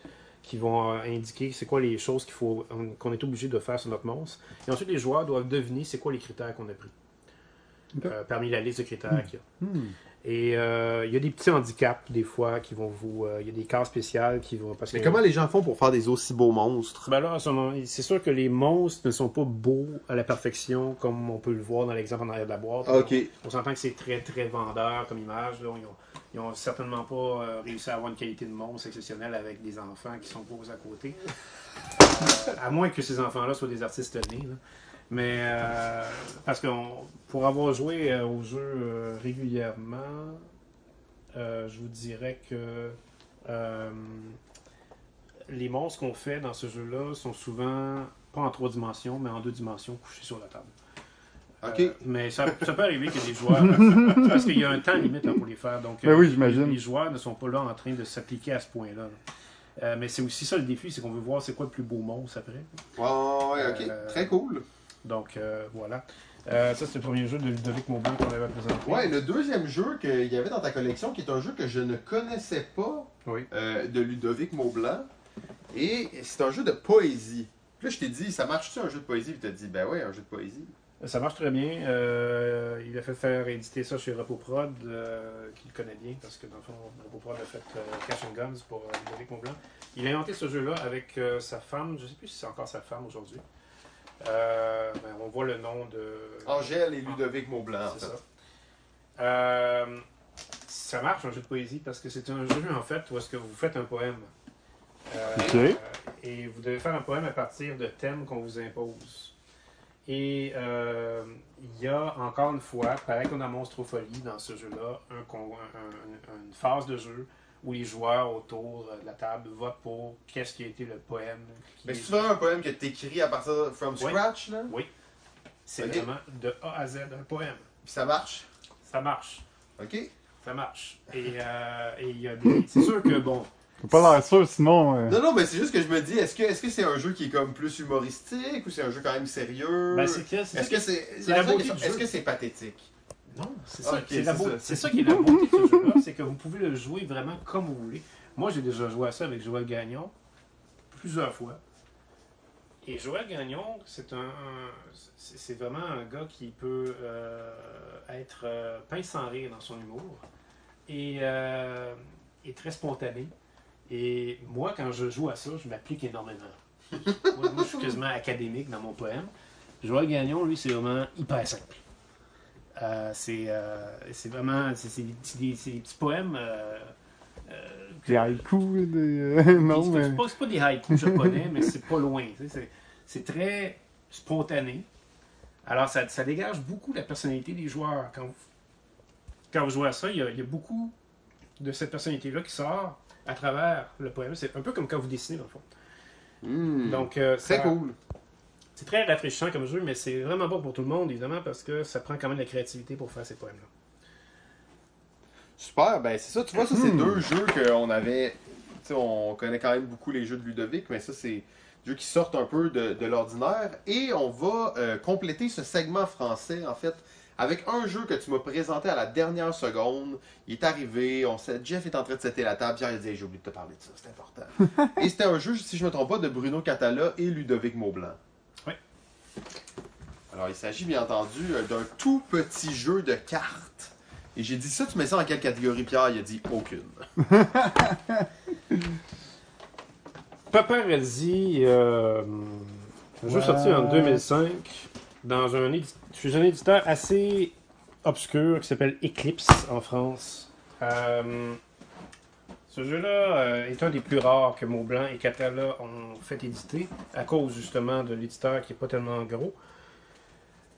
qui vont euh, indiquer c'est quoi les choses qu'il faut qu'on est obligé de faire sur notre monstre. Et ensuite, les joueurs doivent deviner c'est quoi les critères qu'on a pris. Euh, parmi la liste de critères qu'il y a. Hmm. Et euh, il y a des petits handicaps, des fois, qui vont vous. euh, Il y a des cas spéciales qui vont. Parce Mais que- comment les gens font pour faire des aussi beaux monstres? ben là, c'est sûr que les monstres ne sont pas beaux à la perfection, comme on peut le voir dans l'exemple en arrière de la boîte. Ok. On s'entend que c'est très très vendeur comme image. là. Ils, ont, ils ont certainement pas euh, réussi à avoir une qualité de monstre exceptionnelle avec des enfants qui sont posés à côté. À moins que ces enfants-là soient des artistes nés. là. Mais euh, parce que pour avoir joué euh, au jeu euh, régulièrement, euh, je vous dirais que euh, les monstres qu'on fait dans ce jeu-là sont souvent pas en trois dimensions, mais en deux dimensions couchés sur la table. Ok. Euh, mais ça, ça peut arriver que des joueurs. parce qu'il y a un temps limite là, pour les faire. Donc, Ben oui, j'imagine. Les joueurs ne sont pas là en train de s'appliquer à ce point-là. là. Euh, mais c'est aussi ça le défi, c'est qu'on veut voir c'est quoi le plus beau monstre après. Ouais, ouais, ok. Euh, Très cool. Donc euh, voilà. Euh, ça, c'est le premier jeu de Ludovic Maublanc qu'on avait présenté. Ouais, le deuxième jeu qu'il y avait dans ta collection, qui est un jeu que je ne connaissais pas Oui. euh, de Ludovic Maublanc, et c'est un jeu de poésie. Puis là, je t'ai dit, ça marche-tu un jeu de poésie? Puis t'as dit, ben ouais, un jeu de poésie. Ça marche très bien. Euh, il a fait faire éditer ça chez RepoProd, qu'il connaît bien, parce que dans le fond, RepoProd a fait Cash and Guns pour Ludovic Montblanc. Il a inventé ce jeu-là avec sa femme, je ne sais plus si c'est encore sa femme aujourd'hui. Euh, ben, on voit le nom de. Angèle et Ludovic Maublanc, C'est ça. Euh, ça marche un jeu de poésie parce que c'est un jeu en fait où est-ce que vous faites un poème. Euh, Ok. euh, et vous devez faire un poème à partir de thèmes qu'on vous impose. Et euh, il y a encore une fois, pareil qu'on a Monstrofolie dans ce jeu-là, un, con- un- un- une phase de jeu où les joueurs autour de la table votent pour qu'est-ce qui a été le poème. qui Mais est- c'est vraiment un poème que t'écris à partir de from Oui. scratch, là? C'est Ok. vraiment de A à Z un poème. Puis ça marche? Ça marche. OK? Ça marche. Et euh, il y a des. C'est sûr que, bon, T'as pas l'air sûr, sinon. euh, Non, non, mais c'est juste que je me dis, est-ce que est-ce que c'est un jeu qui est comme plus humoristique ou c'est un jeu quand même sérieux? ben, c'est que. c'est Est-ce que c'est. c'est du Est-ce que c'est pathétique? Non, c'est ça. C'est c'est beau- ça. c'est ça qui est la beauté de ce jeu-là, c'est que vous pouvez le jouer vraiment comme vous voulez. Moi, j'ai déjà joué à ça avec Joël Gagnon plusieurs fois. Et Joël Gagnon, c'est un, c'est vraiment un gars qui peut euh, être euh, pince sans rire dans son humour et, euh, et très spontané. Et moi, quand je joue à ça, je m'applique énormément. moi, je suis quasiment académique dans mon poème. Joël Gagnon, lui, c'est vraiment hyper simple. Euh, c'est euh, c'est vraiment c'est c'est des, petits- des- c'est des petits poèmes. euh, euh, Des haïkus, des. non, c'est mais. c'est pas, c'est pas des haïkus japonais, mais c'est pas loin. tu sais, C'est c'est très spontané. Alors, ça, ça dégage beaucoup la personnalité des joueurs. Quand vous, quand vous jouez à ça, il y a, il y a beaucoup de cette personnalité-là qui sort à travers le poème. C'est un peu comme quand vous dessinez, dans le fond. Hmm. Donc, euh, ça- cool. C'est très rafraîchissant comme jeu, mais c'est vraiment pas pour tout le monde, évidemment, parce que ça prend quand même de la créativité pour faire ces poèmes-là. Super, ben c'est ça, tu vois, ça c'est Hmm. deux jeux qu'on avait. Tu sais, on connaît quand même beaucoup les jeux de Ludovic, mais ça c'est des jeux qui sortent un peu de, de l'ordinaire. Et on va euh, compléter ce segment français, en fait, avec un jeu que tu m'as présenté à la dernière seconde. Il est arrivé, on sait, Jeff est en train de setter la table, Pierre il a dit Hey, j'ai oublié de te parler de ça, c'est important. et c'était un jeu, si je me trompe pas, de Bruno Catala et Ludovic Maublanc. Alors il s'agit bien entendu euh, d'un tout petit jeu de cartes. Et j'ai dit ça, tu mets ça en quelle catégorie, Pierre? Il a dit aucune. Paparazzi, euh, un jeu sorti en 2005 dans un, chez un éditeur assez obscur qui s'appelle Eclipse en France. Euh, ce jeu-là euh, est un des plus rares que Maublanc et Catala ont fait éditer à cause justement de l'éditeur qui n'est pas tellement gros.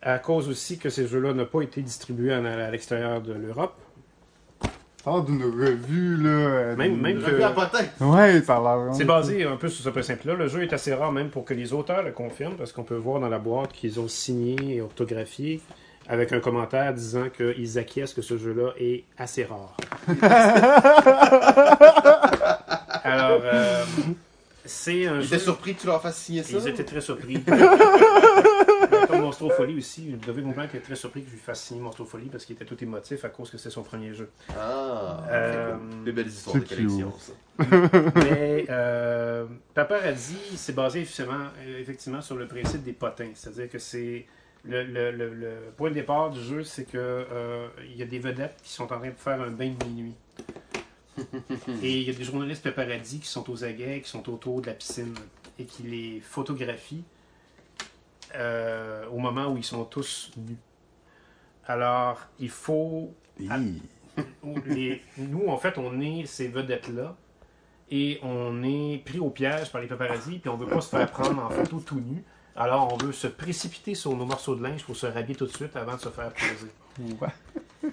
À cause aussi que ces jeux-là n'ont pas été distribués en- à l'extérieur de l'Europe. L'air d'une revue, là. Même- à potin. Ouais. C'est basé un peu sur ce principe-là. Le jeu est assez rare même pour que les auteurs le confirment, parce qu'on peut voir dans la boîte qu'ils ont signé et orthographié avec un commentaire disant qu'ils acquiescent que ce jeu-là est assez rare. Alors, euh, c'est un Il jeu... était surpris que tu leur fasses signer ça? Ils étaient très surpris. Ben, Comme Monstrofolie aussi, David Montblanc était très surpris que je lui fasse signer Monstrofolie parce qu'il était tout émotif à cause que c'était son premier jeu. Ah, Euh, c'est cool. Des belles histoires de c'est collection, ça. Mais euh, Paparazzi, c'est basé effectivement, euh, effectivement sur le principe des potins. C'est-à-dire que c'est. Le, le- le- le point de départ du jeu, c'est que euh, il y a des vedettes qui sont en train de faire un bain de minuit. et il y a des journalistes paparazzi qui sont aux aguets, qui sont autour de la piscine et qui les photographient euh, au moment où ils sont tous nus. Alors, il faut les- nous, en fait, on est ces vedettes-là et on est pris au piège par les paparazzis, puis on veut pas se faire prendre en photo tout nu. Alors, on veut se précipiter sur nos morceaux de linge pour se rhabiller tout de suite avant de se faire poser. Ouais.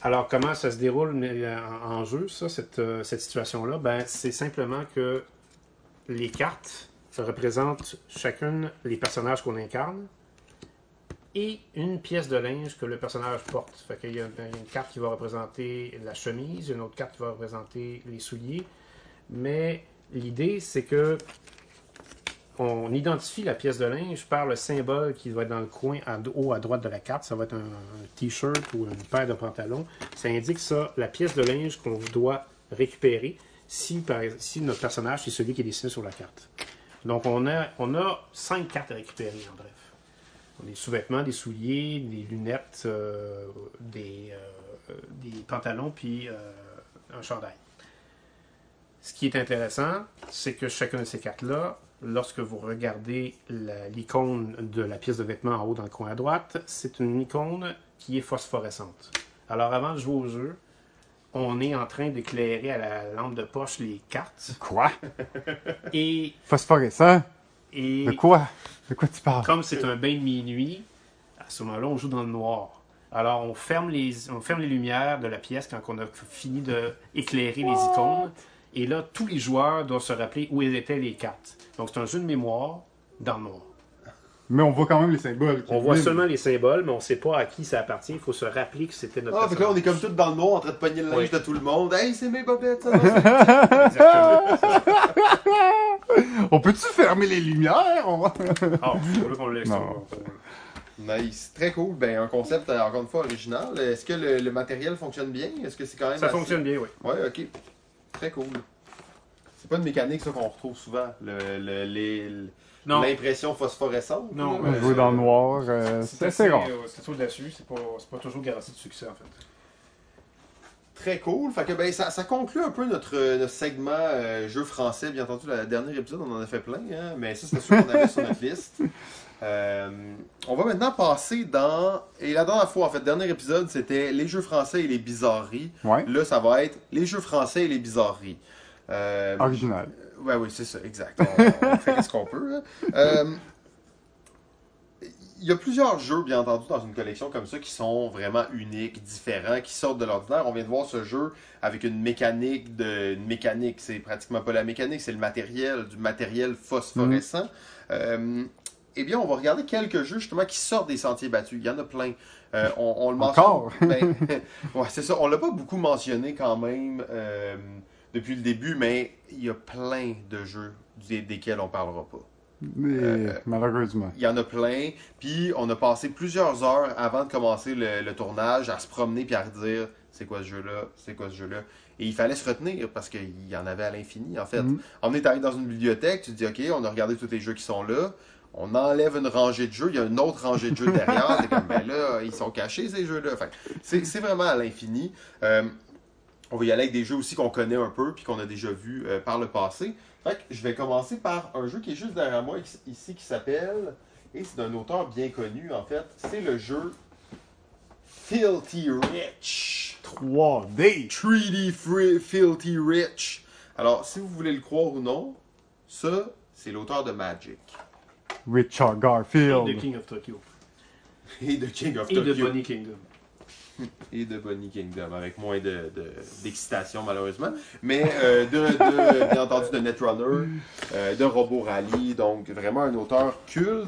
Alors, comment ça se déroule euh, en, jeu, ça, cette, euh, cette situation-là? Ben, c'est simplement que les cartes représentent chacune les personnages qu'on incarne et une pièce de linge que le personnage porte. Fait qu'il y a une carte qui va représenter la chemise, une autre carte qui va représenter les souliers. Mais l'idée, c'est que on identifie la pièce de linge par le symbole qui va être dans le coin à haut à droite de la carte. Ça va être un, t-shirt ou une paire de pantalons. Ça indique ça, la pièce de linge qu'on doit récupérer si, notre personnage c'est celui qui est dessiné sur la carte. Donc on a, a cinq cartes à récupérer en bref. des sous-vêtements, des souliers, des lunettes, euh, des, euh, des pantalons, puis euh, un chandail. Ce qui est intéressant, c'est que chacun de ces cartes-là, lorsque vous regardez l'icône de la pièce de vêtement en haut dans le coin à droite, c'est une icône qui est phosphorescente. Alors avant de jouer au jeu, on est en train d'éclairer à la lampe de poche les cartes Quoi? et, Phosphorescent? et De quoi? De quoi tu parles? comme c'est un bain de minuit, à ce moment-là, on joue dans le noir. Alors, on ferme les, on ferme les lumières de la pièce quand on a fini d'éclairer les icônes. Et là, tous les joueurs doivent se rappeler où étaient les cartes. Donc, c'est un jeu de mémoire dans le noir. Mais on voit quand même les symboles. On voit seulement les symboles, mais on ne sait pas à qui ça appartient. Il faut se rappeler que c'était notre Ah, fait que là, on est personnage. comme tous dans le noir en train de pogner le linge Oui. de tout le monde. Hey, c'est mes bobettes, ça. On peut-tu fermer les lumières? On va- Ah, c'est pas là qu'on nice. Très cool. Ben, un concept, euh, encore une fois, original. Est-ce que le, le matériel fonctionne bien? Est-ce que c'est quand même. Ça assez- fonctionne bien, oui. Ouais, ok. Très cool. C'est pas une mécanique, ça, qu'on retrouve souvent. Le, le- les- Non, L'impression phosphorescente. Non, là. mais- Jouer dans le noir, euh, c'est assez rare. euh, C'est au-dessus. C'est pas, c'est pas toujours garanti de succès, en fait. Très cool. Fait que ben ça, ça conclut un peu notre, euh, notre segment euh, jeu français. Bien entendu, le dernier épisode, on en a fait plein, hein, mais ça, c'était sûr qu'on avait sur notre liste. Euh, on va maintenant passer dans. Et la dernière fois, en fait, dernier épisode, c'était les jeux français et les bizarreries. Ouais. Là, ça va être les jeux français et les bizarreries. Euh, Original. Ouais, oui, c'est ça, exact. On, on fait ce qu'on peut. hein. Euh, Il y a plusieurs jeux, bien entendu, dans une collection comme ça qui sont vraiment uniques, différents, qui sortent de l'ordinaire. On vient de voir ce jeu avec une mécanique de. Une mécanique, c'est pratiquement pas la mécanique, c'est le matériel, du matériel phosphorescent. Euh, eh bien, on va regarder quelques jeux justement qui sortent des sentiers battus. Il y en a plein. Euh, on, on le mentionne. Encore? Ben, ouais, c'est ça. On l'a pas beaucoup mentionné quand même euh, depuis le début, mais il y a plein de jeux des- desquels on parlera pas. Mais, Euh, malheureusement. Il y en a plein. Puis on a passé plusieurs heures avant de commencer le, le tournage à se promener puis à redire c'est quoi ce jeu-là, c'est quoi ce jeu-là. Et il fallait se retenir parce qu'il y en avait à l'infini en fait. Mhm. On est arrivé dans une bibliothèque, tu te dis ok, on a regardé tous les jeux qui sont là. On enlève une rangée de jeux, il y a une autre rangée de jeux derrière. T'es comme, ben là, ils sont cachés ces jeux-là. C'est c'est vraiment à l'infini. Euh, on va y aller avec des jeux aussi qu'on connaît un peu puis qu'on a déjà vus euh, par le passé. Fait que je vais commencer par un jeu qui est juste derrière moi ici qui s'appelle, et c'est d'un auteur bien connu en fait, c'est le jeu Filthy Rich. 3D. 3D Free Filthy Rich. Alors, si vous voulez le croire ou non, ça, c'est l'auteur de Magic Richard Et Garfield. de King of Tokyo. et de King of Et Tokyo de Bonnie Kingdom. et de Bonnie Kingdom, avec moins de- de- d'excitation malheureusement, mais euh, de, de- bien entendu de Netrunner, euh, de Robo Rally, donc vraiment un auteur culte.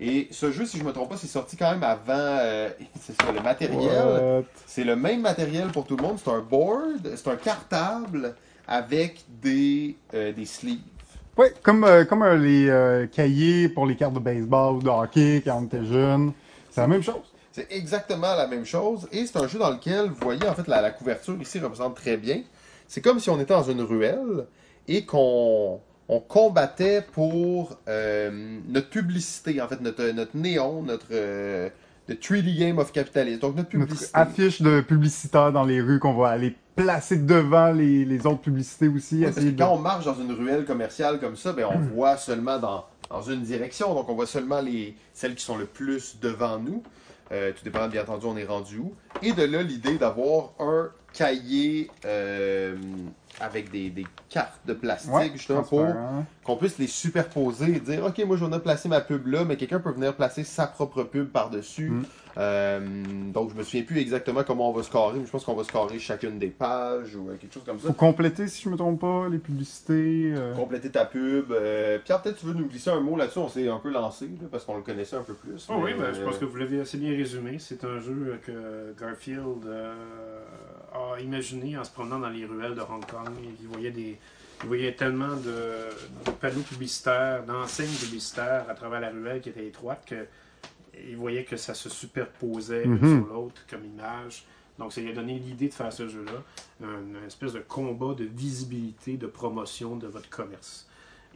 Et ce jeu, si je me trompe pas, c'est sorti quand même avant. euh, c'est ça, le matériel. C'est le même matériel pour tout le monde. C'est un board, c'est un cartable avec des, euh, des sleeves. Ouais, comme, euh, comme euh, les euh, cahiers pour les cartes de baseball ou de hockey quand on était jeune. C'est la même chose. C'est exactement la même chose. Et c'est un jeu dans lequel, vous voyez, en fait, la, la couverture ici représente très bien. C'est comme si on était dans une ruelle et qu'on on combattait pour notre publicité, en fait, notre, notre néon, notre the 3D Game of Capitalism. Donc, notre Notre publicité. affiche de publicitaires dans les rues qu'on va aller placer devant les, les autres publicités aussi. Oui, parce essayer que de- quand on marche dans une ruelle commerciale comme ça, ben, on voit seulement dans, dans une direction. Donc, on voit seulement les, celles qui sont le plus devant nous. Euh, tout dépend, bien entendu, on est rendu où. Et de là, l'idée d'avoir un cahier euh, avec des, des cartes de plastique, Ouais, justement, pour qu'on puisse les superposer et dire, OK, moi, je vais placer ma pub là, mais quelqu'un peut venir placer sa propre pub par-dessus. Mm. Euh, donc, je me souviens plus exactement comment on va scorer, mais je pense qu'on va scorer chacune des pages ou euh, quelque chose comme ça. Faut compléter, si je me trompe pas, les publicités. euh, compléter ta pub. Euh, Pierre, peut-être tu veux nous glisser un mot là-dessus. On s'est un peu lancé là, parce qu'on le connaissait un peu plus. Oh oui, mais, ben, je pense que vous l'avez assez bien résumé. C'est un jeu que Garfield euh, a imaginé en se promenant dans les ruelles de Hong Kong. Il voyait, des, il voyait tellement de, de panneaux publicitaires, d'enseignes publicitaires à travers la ruelle qui était étroite que il voyait que ça se superposait l'une Mhm. sur l'autre comme image. Donc, ça lui a donné l'idée de faire ce jeu-là. Un, une espèce de combat de visibilité, de promotion de votre commerce.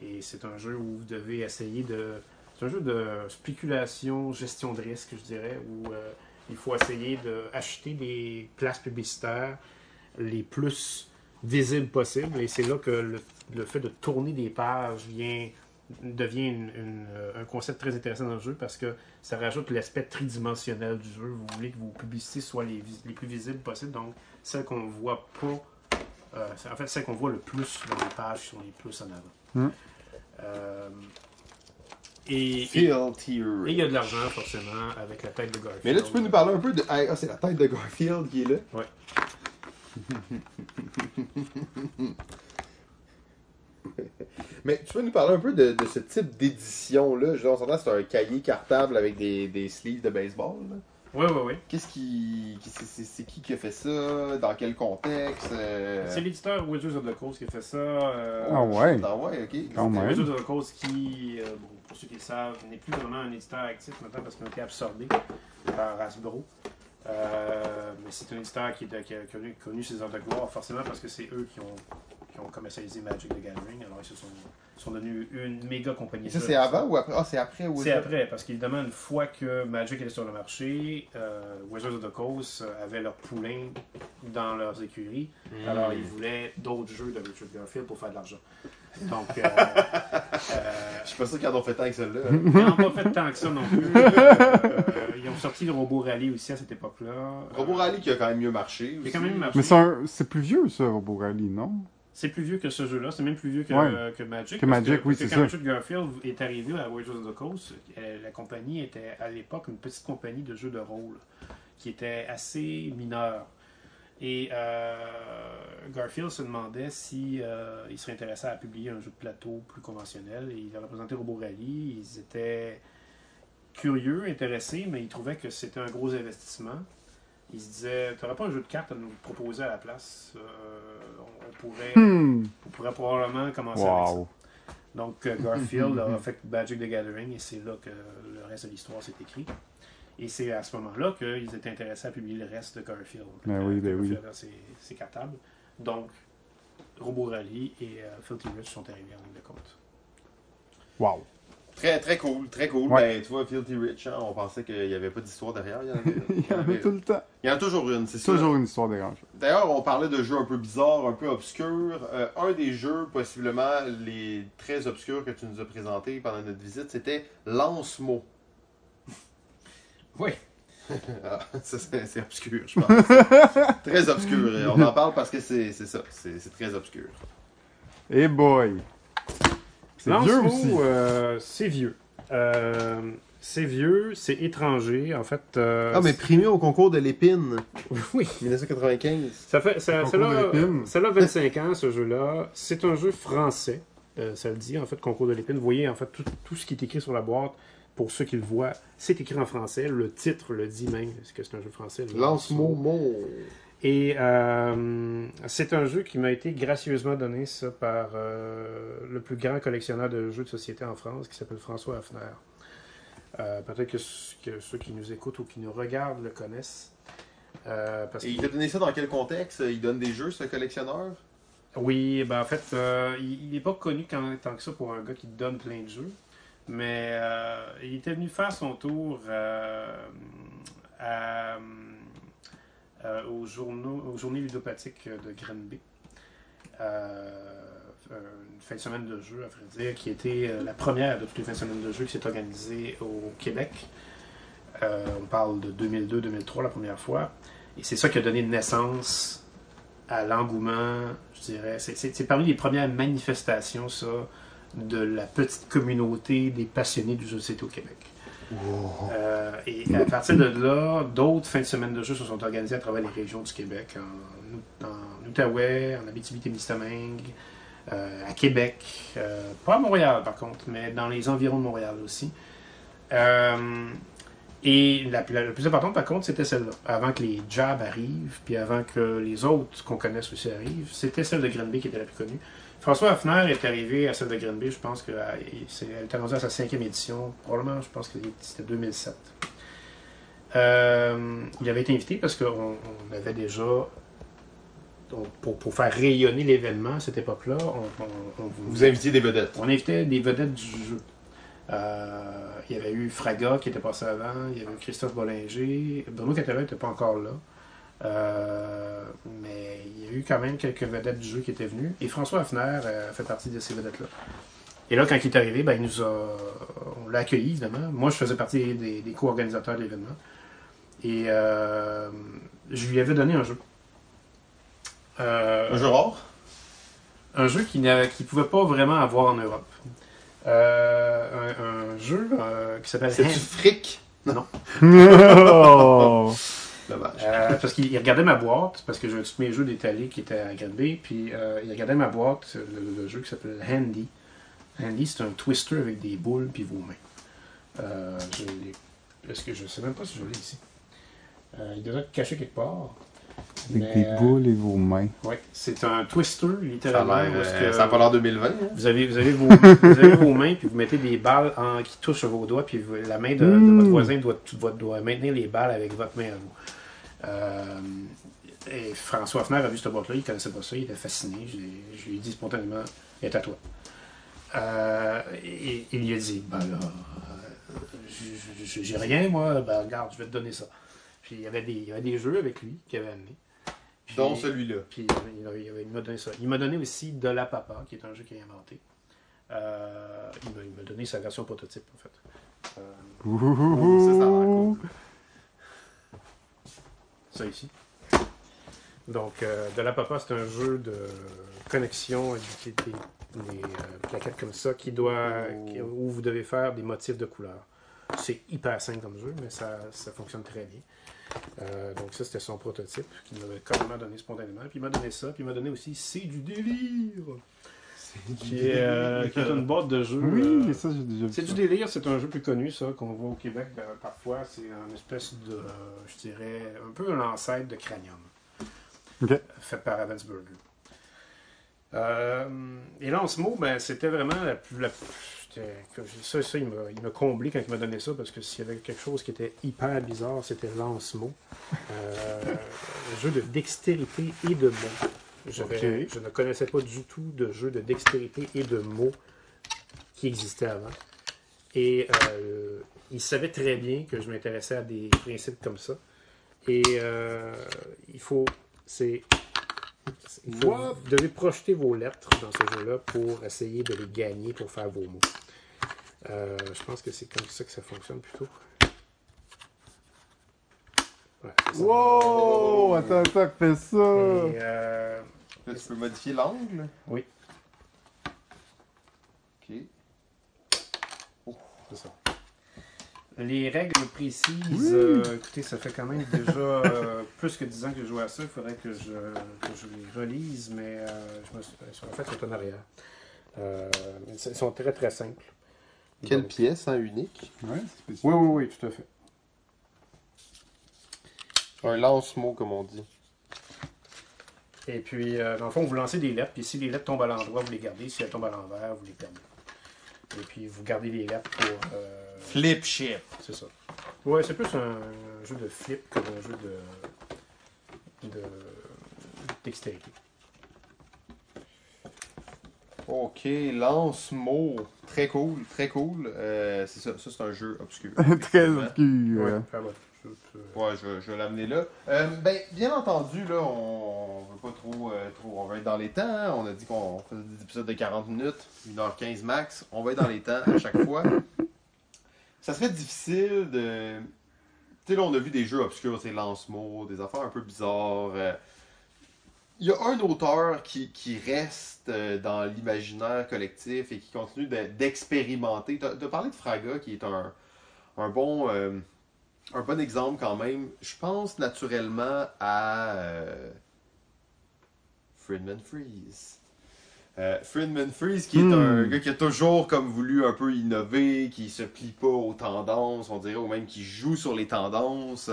Et c'est un jeu où vous devez essayer de. c'est un jeu de spéculation, gestion de risque, je dirais, où euh, il faut essayer d'acheter des places publicitaires les plus visibles possibles. Et c'est là que le, le fait de tourner des pages vient devient une- une, euh, un concept très intéressant dans le jeu parce que ça rajoute l'aspect tridimensionnel du jeu. Vous voulez que vos publicités soient les, plus visibles possibles, donc celles qu'on voit pas, euh, en fait celles qu'on voit le plus dans les pages qui sont les plus en avant. Hmm. Euh, et il y a de l'argent forcément avec la tête de Garfield. Mais là, tu peux nous parler un peu de. Ah, c'est la tête de Garfield qui est là. Ouais. Mais tu peux nous parler un peu de, de ce type d'édition-là? Je veux dire, On c'est un cahier cartable avec des, des sleeves de baseball. là. Oui, oui, oui. Qu'est-ce qui. c'est- C'est c'est qui qui a fait ça? Dans quel contexte? Euh, C'est l'éditeur Wizards of the Coast qui a fait ça. euh, Ah ouais. Ah ouais, ok. Quand même. Wizards of the Coast qui, euh, bon, pour ceux qui le savent, n'est plus vraiment un éditeur actif maintenant parce qu'ils ont été absorbés par Hasbro. Euh, mais c'est un éditeur qui, a connu, connu ses heures de gloire, forcément parce que c'est eux qui ont, qui ont commercialisé Magic the Gathering. Alors ils se sont, sont devenus une méga compagnie. Et ça, c'est avant ou après? Ah, c'est après C'est Wizard. après, parce qu'évidemment, une fois que Magic était sur le marché, euh, Wizards of the Coast euh, avaient leur poulain dans leurs écuries. Hmm. Alors, ils voulaient d'autres jeux de Richard Garfield pour faire de l'argent. Donc, euh, euh, Je suis pas sûr qu'ils en ont fait tant que celle-là. ils n'ont pas fait tant que ça non plus. Euh, ils ont sorti le Robot Rally aussi à cette époque-là. Robot Rally qui a quand même mieux marché. A aussi. quand même marché. Mais c'est un- c'est plus vieux, ça, Robo Rally, non? C'est plus vieux que ce jeu-là, c'est même plus vieux que, Ouais. que Magic. Que Magic, oui, parce que c'est quand ça. Richard Garfield est arrivé à Wizards of the Coast, euh, la compagnie était à l'époque une petite compagnie de jeux de rôle qui était assez mineure. Et euh, Garfield se demandait si euh, il serait intéressé à publier un jeu de plateau plus conventionnel. Et il a représenté Robo Rally. Ils étaient curieux, intéressés, mais ils trouvaient que c'était un gros investissement. Ils se disaient, tu n'aurais pas un jeu de cartes à nous proposer à la place? Euh, on, on pourrait, Hmm. on pourrait probablement commencer avec ça. Donc Garfield a fait Magic the Gathering et c'est là que le reste de l'histoire s'est écrit. Et c'est à ce moment-là qu'ils étaient intéressés à publier le reste de Garfield. Ben oui, ben oui. Ses cartables. Donc, Robo Rally et euh, Filthy Rich sont arrivés en ligne de compte. Wow. Très, très cool, très cool. Ouais. Ben, tu vois, Filthy Rich, hein, on pensait qu'il n'y avait pas d'histoire derrière. Il y en avait, Il y en avait tout le temps. Il y en a toujours une, c'est ça. Toujours une histoire dérangeante. D'ailleurs, on parlait de jeux un peu bizarres, un peu obscurs. Euh, un des jeux, possiblement les très obscurs que tu nous as présentés pendant notre visite, c'était Lance-Mot. Oui. Ah, ça, c'est obscur, je pense. très obscur. On en parle parce que c'est c'est ça, c'est très obscur. Et boy. C'est vieux aussi. euh, c'est vieux? Euh, c'est vieux, c'est étranger. En fait. euh, Ah, primé au concours de l'épine, Oui. 1995. Ça fait, ça, celle-là, 25 ans, ce jeu-là. C'est un jeu français. Euh, ça le dit, en fait, concours de l'épine. Vous voyez, en fait, tout, tout ce qui est écrit sur la boîte, pour ceux qui le voient, c'est écrit en français. Le titre le dit même, parce que c'est un jeu français. Lance-Mot, mon. Et euh, c'est un jeu qui m'a été gracieusement donné, ça, par euh, le plus grand collectionneur de jeux de société en France, qui s'appelle François Hafner. Euh, Peut-être que, ce- que ceux qui nous écoutent ou qui nous regardent le connaissent. Euh, parce Et il t'a donné ça dans quel contexte? Il donne des jeux, ce collectionneur? Oui, ben en fait, euh, il n'est pas connu quand- tant que ça pour un gars qui donne plein de jeux. Mais euh, il était venu faire son tour euh, à, euh, aux, journées ludopathiques de Granby. Une fin de semaine de jeu, à vrai dire, qui était la première de toutes les fins de semaine de jeu qui s'est organisée au Québec. On parle de 2002-2003 la première fois. Et c'est ça qui a donné naissance à l'engouement, je dirais. C'est parmi les premières manifestations, ça, de la petite communauté des passionnés du jeu de société au Québec. Euh, et à partir de là, d'autres fins de semaine de jeu se sont organisées à travers les régions du Québec, en, en Outaouais, en Abitibi-Témiscamingue, euh, à Québec, euh, pas à Montréal par contre, mais dans les environs de Montréal aussi. Et la, la- la plus importante, par contre, c'était celle-là. Avant que les jabs arrivent, puis avant que les autres qu'on connaisse aussi arrivent, c'était celle de Granby qui était la plus connue. François Hafner est arrivé à celle de Granby, je pense qu'elle était rendue à sa cinquième édition, probablement, je pense que c'était 2007. Euh, il avait été invité parce qu'on on avait déjà, on- pour, pour faire rayonner l'événement à cette époque-là, on, on- on- Vous invitiez des vedettes. on invitait des vedettes du jeu. Euh, il y avait eu Fraga qui était passé avant, il y avait eu Christophe Bollinger, Bruno Catala n'était pas encore là. Euh, mais il y a eu quand même quelques vedettes du jeu qui étaient venues. Et François Hafner euh, fait partie de ces vedettes-là. Et là, quand il est arrivé, ben, il nous a, on l'a accueilli, évidemment. Moi, je faisais partie des, des co-organisateurs de l'événement. Et euh, je lui avais donné un jeu. Euh, Un jeu rare? un jeu qu'il ne qui pouvait pas vraiment avoir en Europe. Euh, un, un jeu euh, qui s'appelle C'est du fric? oh. Dommage. Euh, parce qu'il il regardait ma boîte, parce que j'ai tous mes jeux d'Italie qui étaient à Granby, puis euh, il regardait ma boîte, le, jeu qui s'appelle Handy. Handy, c'est un twister avec des boules puis vos mains. Euh, je Est-ce que je sais même pas si je l'ai ici? Il doit être caché quelque part. Avec Mais, des euh, boules et vos mains. Ouais, c'est un twister, Ça a littéralement. l'air, où est-ce euh, ça pas l'air 2020. hein? Vous avez, vous, avez vos, vous avez vos mains, puis vous mettez des balles en- qui touchent vos doigts, puis vous- la main de, de Mm. votre voisin doit, doit, doit maintenir les balles avec votre main à vous. Euh, et François Fner a vu cette boîte-là, il connaissait pas ça, il était fasciné. Je, lui ai dit spontanément Elle est à toi. Euh, et il lui a dit Ben là, j'ai rien, moi, ben regarde, je vais te donner ça. Puis il y avait des, il y avait des jeux avec lui qu'il avait amené. Puis- Dont celui-là. puis il, m'a donné ça. Il m'a donné aussi De la Papa, qui est un jeu qu'il a inventé. Euh, il m'a- il m'a donné sa version prototype, en fait. Euh, ça, ça cool. ça ici. Donc, euh, De la Papa, c'est un jeu de connexion avec des, des- des, euh, plaquettes comme ça qui doit, qui- où vous devez faire des motifs de couleurs. C'est hyper simple comme jeu, mais ça, ça fonctionne très bien. Euh, donc ça, c'était son prototype qu'il m'avait carrément donné spontanément. Puis il m'a donné ça, puis il m'a donné aussi C'est du délire, qui est, euh, qui est une boîte de jeux. Oui, euh, ça, j'ai déjà vu. c'est du délire, c'est un jeu plus connu, ça, qu'on voit au Québec euh, parfois. C'est une espèce de, euh, je dirais, un peu un ancêtre de Cranium. Ok. Fait par Ravensburger. Euh, et là, en ce mot, ben, c'était vraiment la plus. La, que- ça, ça, il m'a comblé quand il m'a donné ça, parce que s'il y avait quelque chose qui était hyper bizarre, c'était Lance-Mot. Euh, un jeu de dextérité et de mots. Je ne connaissais pas du tout de jeu de dextérité et de mots qui existait avant. Et euh, il savait très bien que je m'intéressais à des principes comme ça. Et euh, il faut. C'est. Vous devez projeter vos lettres dans ce jeu-là pour essayer de les gagner pour faire vos mots. Euh, je pense que c'est comme ça que ça fonctionne plutôt. Ouais, c'est ça. Wow! Attends, attends, fais ça! Et, euh, Là, tu peux modifier l'angle? Oui. Ok. C'est ça. Les règles précises, euh, écoutez, ça fait quand même déjà euh, plus que 10 ans que je joue à ça. Il faudrait que je, que je les relise, mais euh, je me suis, en fait, sont en arrière. Euh, ils sont très très simples. Quelle Donc- pièce, hein, unique? Ouais. Oui, oui, oui, tout à fait. Un lance-mot, comme on dit. Et puis, euh, dans le fond, vous lancez des lettres, puis si les lettres tombent à l'endroit, vous les gardez. Si elles tombent à l'envers, vous les perdez. Et puis, vous gardez les lettres pour. euh, Flip chip. C'est ça. Ouais, c'est plus un, jeu de flip que un jeu de. de. dextérité. Ok, lance-mot. Très cool, très cool. Euh, c'est ça, ça c'est un jeu obscur. Très obscur. Ouais, ouais, je je, vais- l'amener là. Euh, ben, bien entendu, là, on, veut pas trop, euh, trop. On va être dans les temps. hein. On a dit qu'on faisait des épisodes de 40 minutes, 1h15 max. On va être dans les temps à chaque fois. Ça serait difficile de. Tu sais, là, on a vu des jeux obscurs, c'est lance-mots, des affaires un peu bizarres. euh. Il y a un auteur qui, qui reste euh, dans l'imaginaire collectif et qui continue de- d'expérimenter. Tu as parlé de Fraga, qui est un, un bon. euh, un bon exemple quand même. Je pense naturellement à euh, Friedman Freeze. Euh, Friedman Freeze, qui est Hmm. un gars qui a toujours comme voulu un peu innover, qui se plie pas aux tendances, on dirait, ou même qui joue sur les tendances.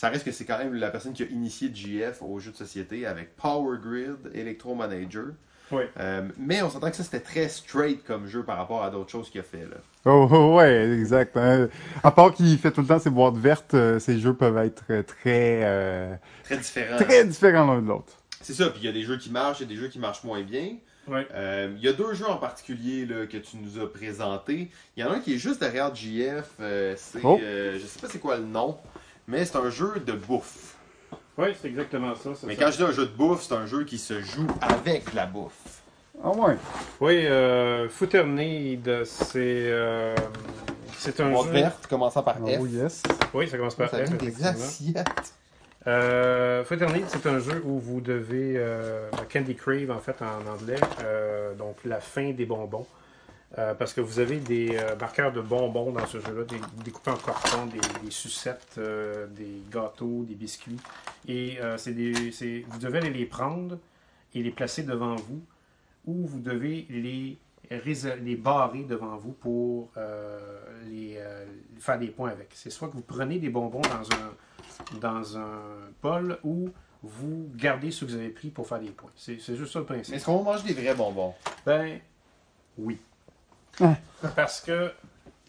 Euh, ça reste que c'est quand même la personne qui a initié GF au jeu de société avec Power Grid, Electro Manager. Oui. Euh, mais on s'entend que ça c'était très straight comme jeu par rapport à d'autres choses qu'il a fait là. Oh, oh, ouais, exact. hein. À part qu'il fait tout le temps ses boîtes vertes, euh, ces jeux peuvent être euh, très, euh, Très différent. très différents l'un de l'autre. C'est ça, puis il y a des jeux qui marchent, il y a des jeux qui marchent moins bien. Ouais. Euh, Il y a deux jeux en particulier là, que tu nous as présentés. Il y en a un qui est juste derrière JF. euh, c'est, Oh. euh, je sais pas c'est quoi le nom, mais c'est un jeu de bouffe. Oui, c'est exactement ça. Mais ça. quand je dis un jeu de bouffe, c'est un jeu qui se joue avec la bouffe. Ah ouais. Oui, euh, Footer Need, c'est euh, c'est un jeu. verte, commençant par Ah F. oui, yes. Oui, ça commence par Ça F. des assiettes. Euh, Footer Need, c'est un jeu où vous devez euh, Candy Crave en fait en anglais, euh, donc la fin des bonbons. Euh, parce que vous avez des euh, marqueurs de bonbons dans ce jeu-là, des, découpés en carton, des, des sucettes, euh, des gâteaux, des biscuits. Et c'est vous devez aller les prendre et les placer devant vous, ou vous devez les, les barrer devant vous pour les, faire des points avec. C'est soit que vous prenez des bonbons dans un, dans un bol, ou vous gardez ceux que vous avez pris pour faire des points. C'est c'est juste ça le principe. Mais est-ce qu'on mange des vrais bonbons? Ben, oui. Parce que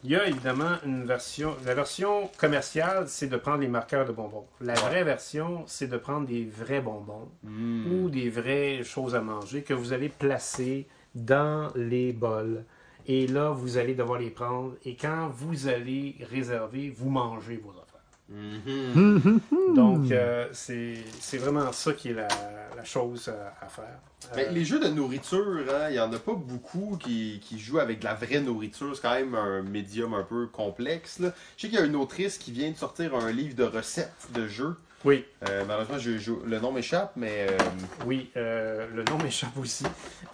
il y a évidemment une version. La version commerciale, c'est de prendre les marqueurs de bonbons. La vraie version, c'est de prendre des vrais bonbons Hmm. ou des vraies choses à manger que vous allez placer dans les bols. Et là, vous allez devoir les prendre. Et quand vous allez réserver, vous mangez vos affaires. Mhm. Donc, euh, c'est c'est vraiment ça qui est la, la chose à, à faire. Ben, Euh, les jeux de nourriture, hein, il y en a pas beaucoup qui, qui jouent avec de la vraie nourriture. C'est quand même un médium un peu complexe. Là. Je sais qu'il y a une autrice qui vient de sortir un livre de recettes de jeux. Oui, Euh, malheureusement, je- je- le nom m'échappe, mais euh, Oui, euh, le nom m'échappe aussi.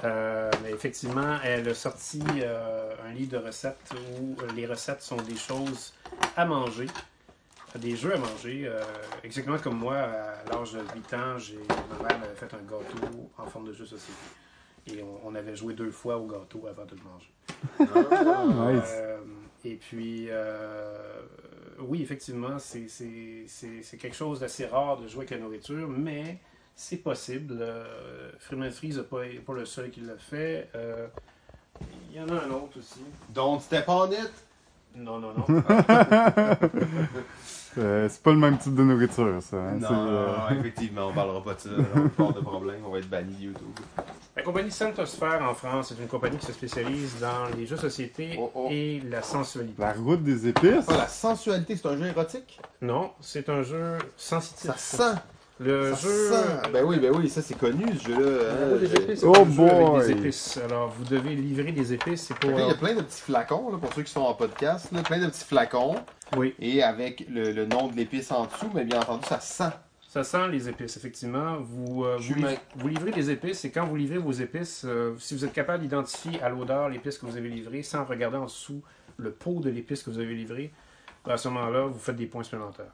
Euh, mais effectivement, elle a sorti euh, un livre de recettes où les recettes sont des choses à manger, des jeux à manger. euh, exactement comme moi, à l'âge de 8 ans, j'ai, ma mère m'avait fait un gâteau en forme de jeu société. Et on, on avait joué deux fois au gâteau avant de le manger. ah, Nice. Euh, et puis, euh, oui, effectivement, c'est- c'est c'est- c'est quelque chose d'assez rare de jouer avec la nourriture, mais c'est possible. Euh, Freeman Freeze n'est pas, pas le seul qui l'a fait. Euh, Il y en a un autre aussi. Don't step on it. Non, non, non. Euh, c'est pas le même type de nourriture, ça. hein. Non, euh, effectivement, on parlera pas de ça. On va avoir de problème, on va être banni YouTube. La compagnie Centosphère en France est une compagnie qui se spécialise dans les jeux de société Oh, oh. et la sensualité. La route des épices? Ah, la sensualité, c'est un jeu érotique? Non, c'est un jeu sensitif. Ça sent. Le ça jeu. sent. Ben oui, ben oui, ça c'est connu ce jeu-là. Hein. épices, c'est Oh un jeu avec boy. des épices. Alors, vous devez livrer des épices. C'est pour. Fait que là, Il y a plein de petits flacons, là, pour ceux qui sont en podcast, là, plein de petits flacons, Oui, et avec le, le nom de l'épice en dessous, mais bien entendu, ça sent. ça sent les épices, effectivement. Vous, euh, vous, livrez des épices et quand vous livrez vos épices, euh, si vous êtes capable d'identifier à l'odeur l'épice que vous avez livrée sans regarder en dessous le pot de l'épice que vous avez livré, ben, à ce moment-là, vous faites des points supplémentaires.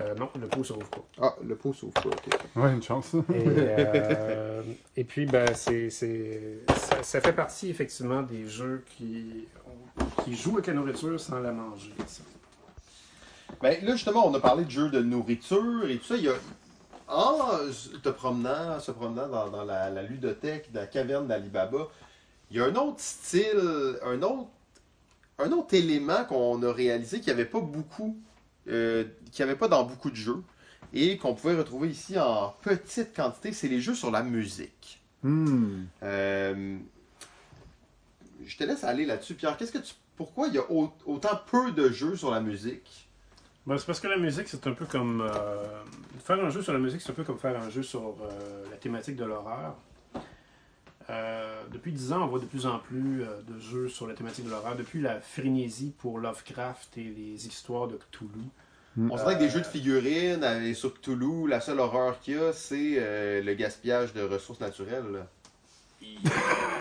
Euh, non, le pot rouvre pas. Ah, le pot s'ouvre pas, ok. Ouais, une chance. Et, euh, et puis, ben, c'est, c'est- ça, ça fait partie effectivement des jeux qui, qui jouent avec la nourriture sans la manger. ça. Ben là, justement, on a parlé de jeux de nourriture et tout ça. Il y a, en te promenant, se promenant dans, dans la, la ludothèque, de la caverne d'Alibaba, il y a un autre style, un autre, un autre élément qu'on a réalisé qu'il n'y avait pas beaucoup, euh, qu'il n'y avait pas dans beaucoup de jeux et qu'on pouvait retrouver ici en petite quantité, c'est les jeux sur la musique. Hmm. Euh, je te laisse aller là-dessus. Pierre, qu'est-ce que tu, pourquoi il y a au- autant peu de jeux sur la musique? Ben, c'est parce que la musique, c'est un peu comme. euh, faire un jeu sur la musique, c'est un peu comme faire un jeu sur euh, la thématique de l'horreur. Euh, depuis 10 ans, on voit de plus en plus euh, de jeux sur la thématique de l'horreur. Depuis la frénésie pour Lovecraft et les histoires de Cthulhu. On se dirait que des Euh, jeux de figurines euh, sur Cthulhu, la seule horreur qu'il y a, c'est euh, le gaspillage de ressources naturelles.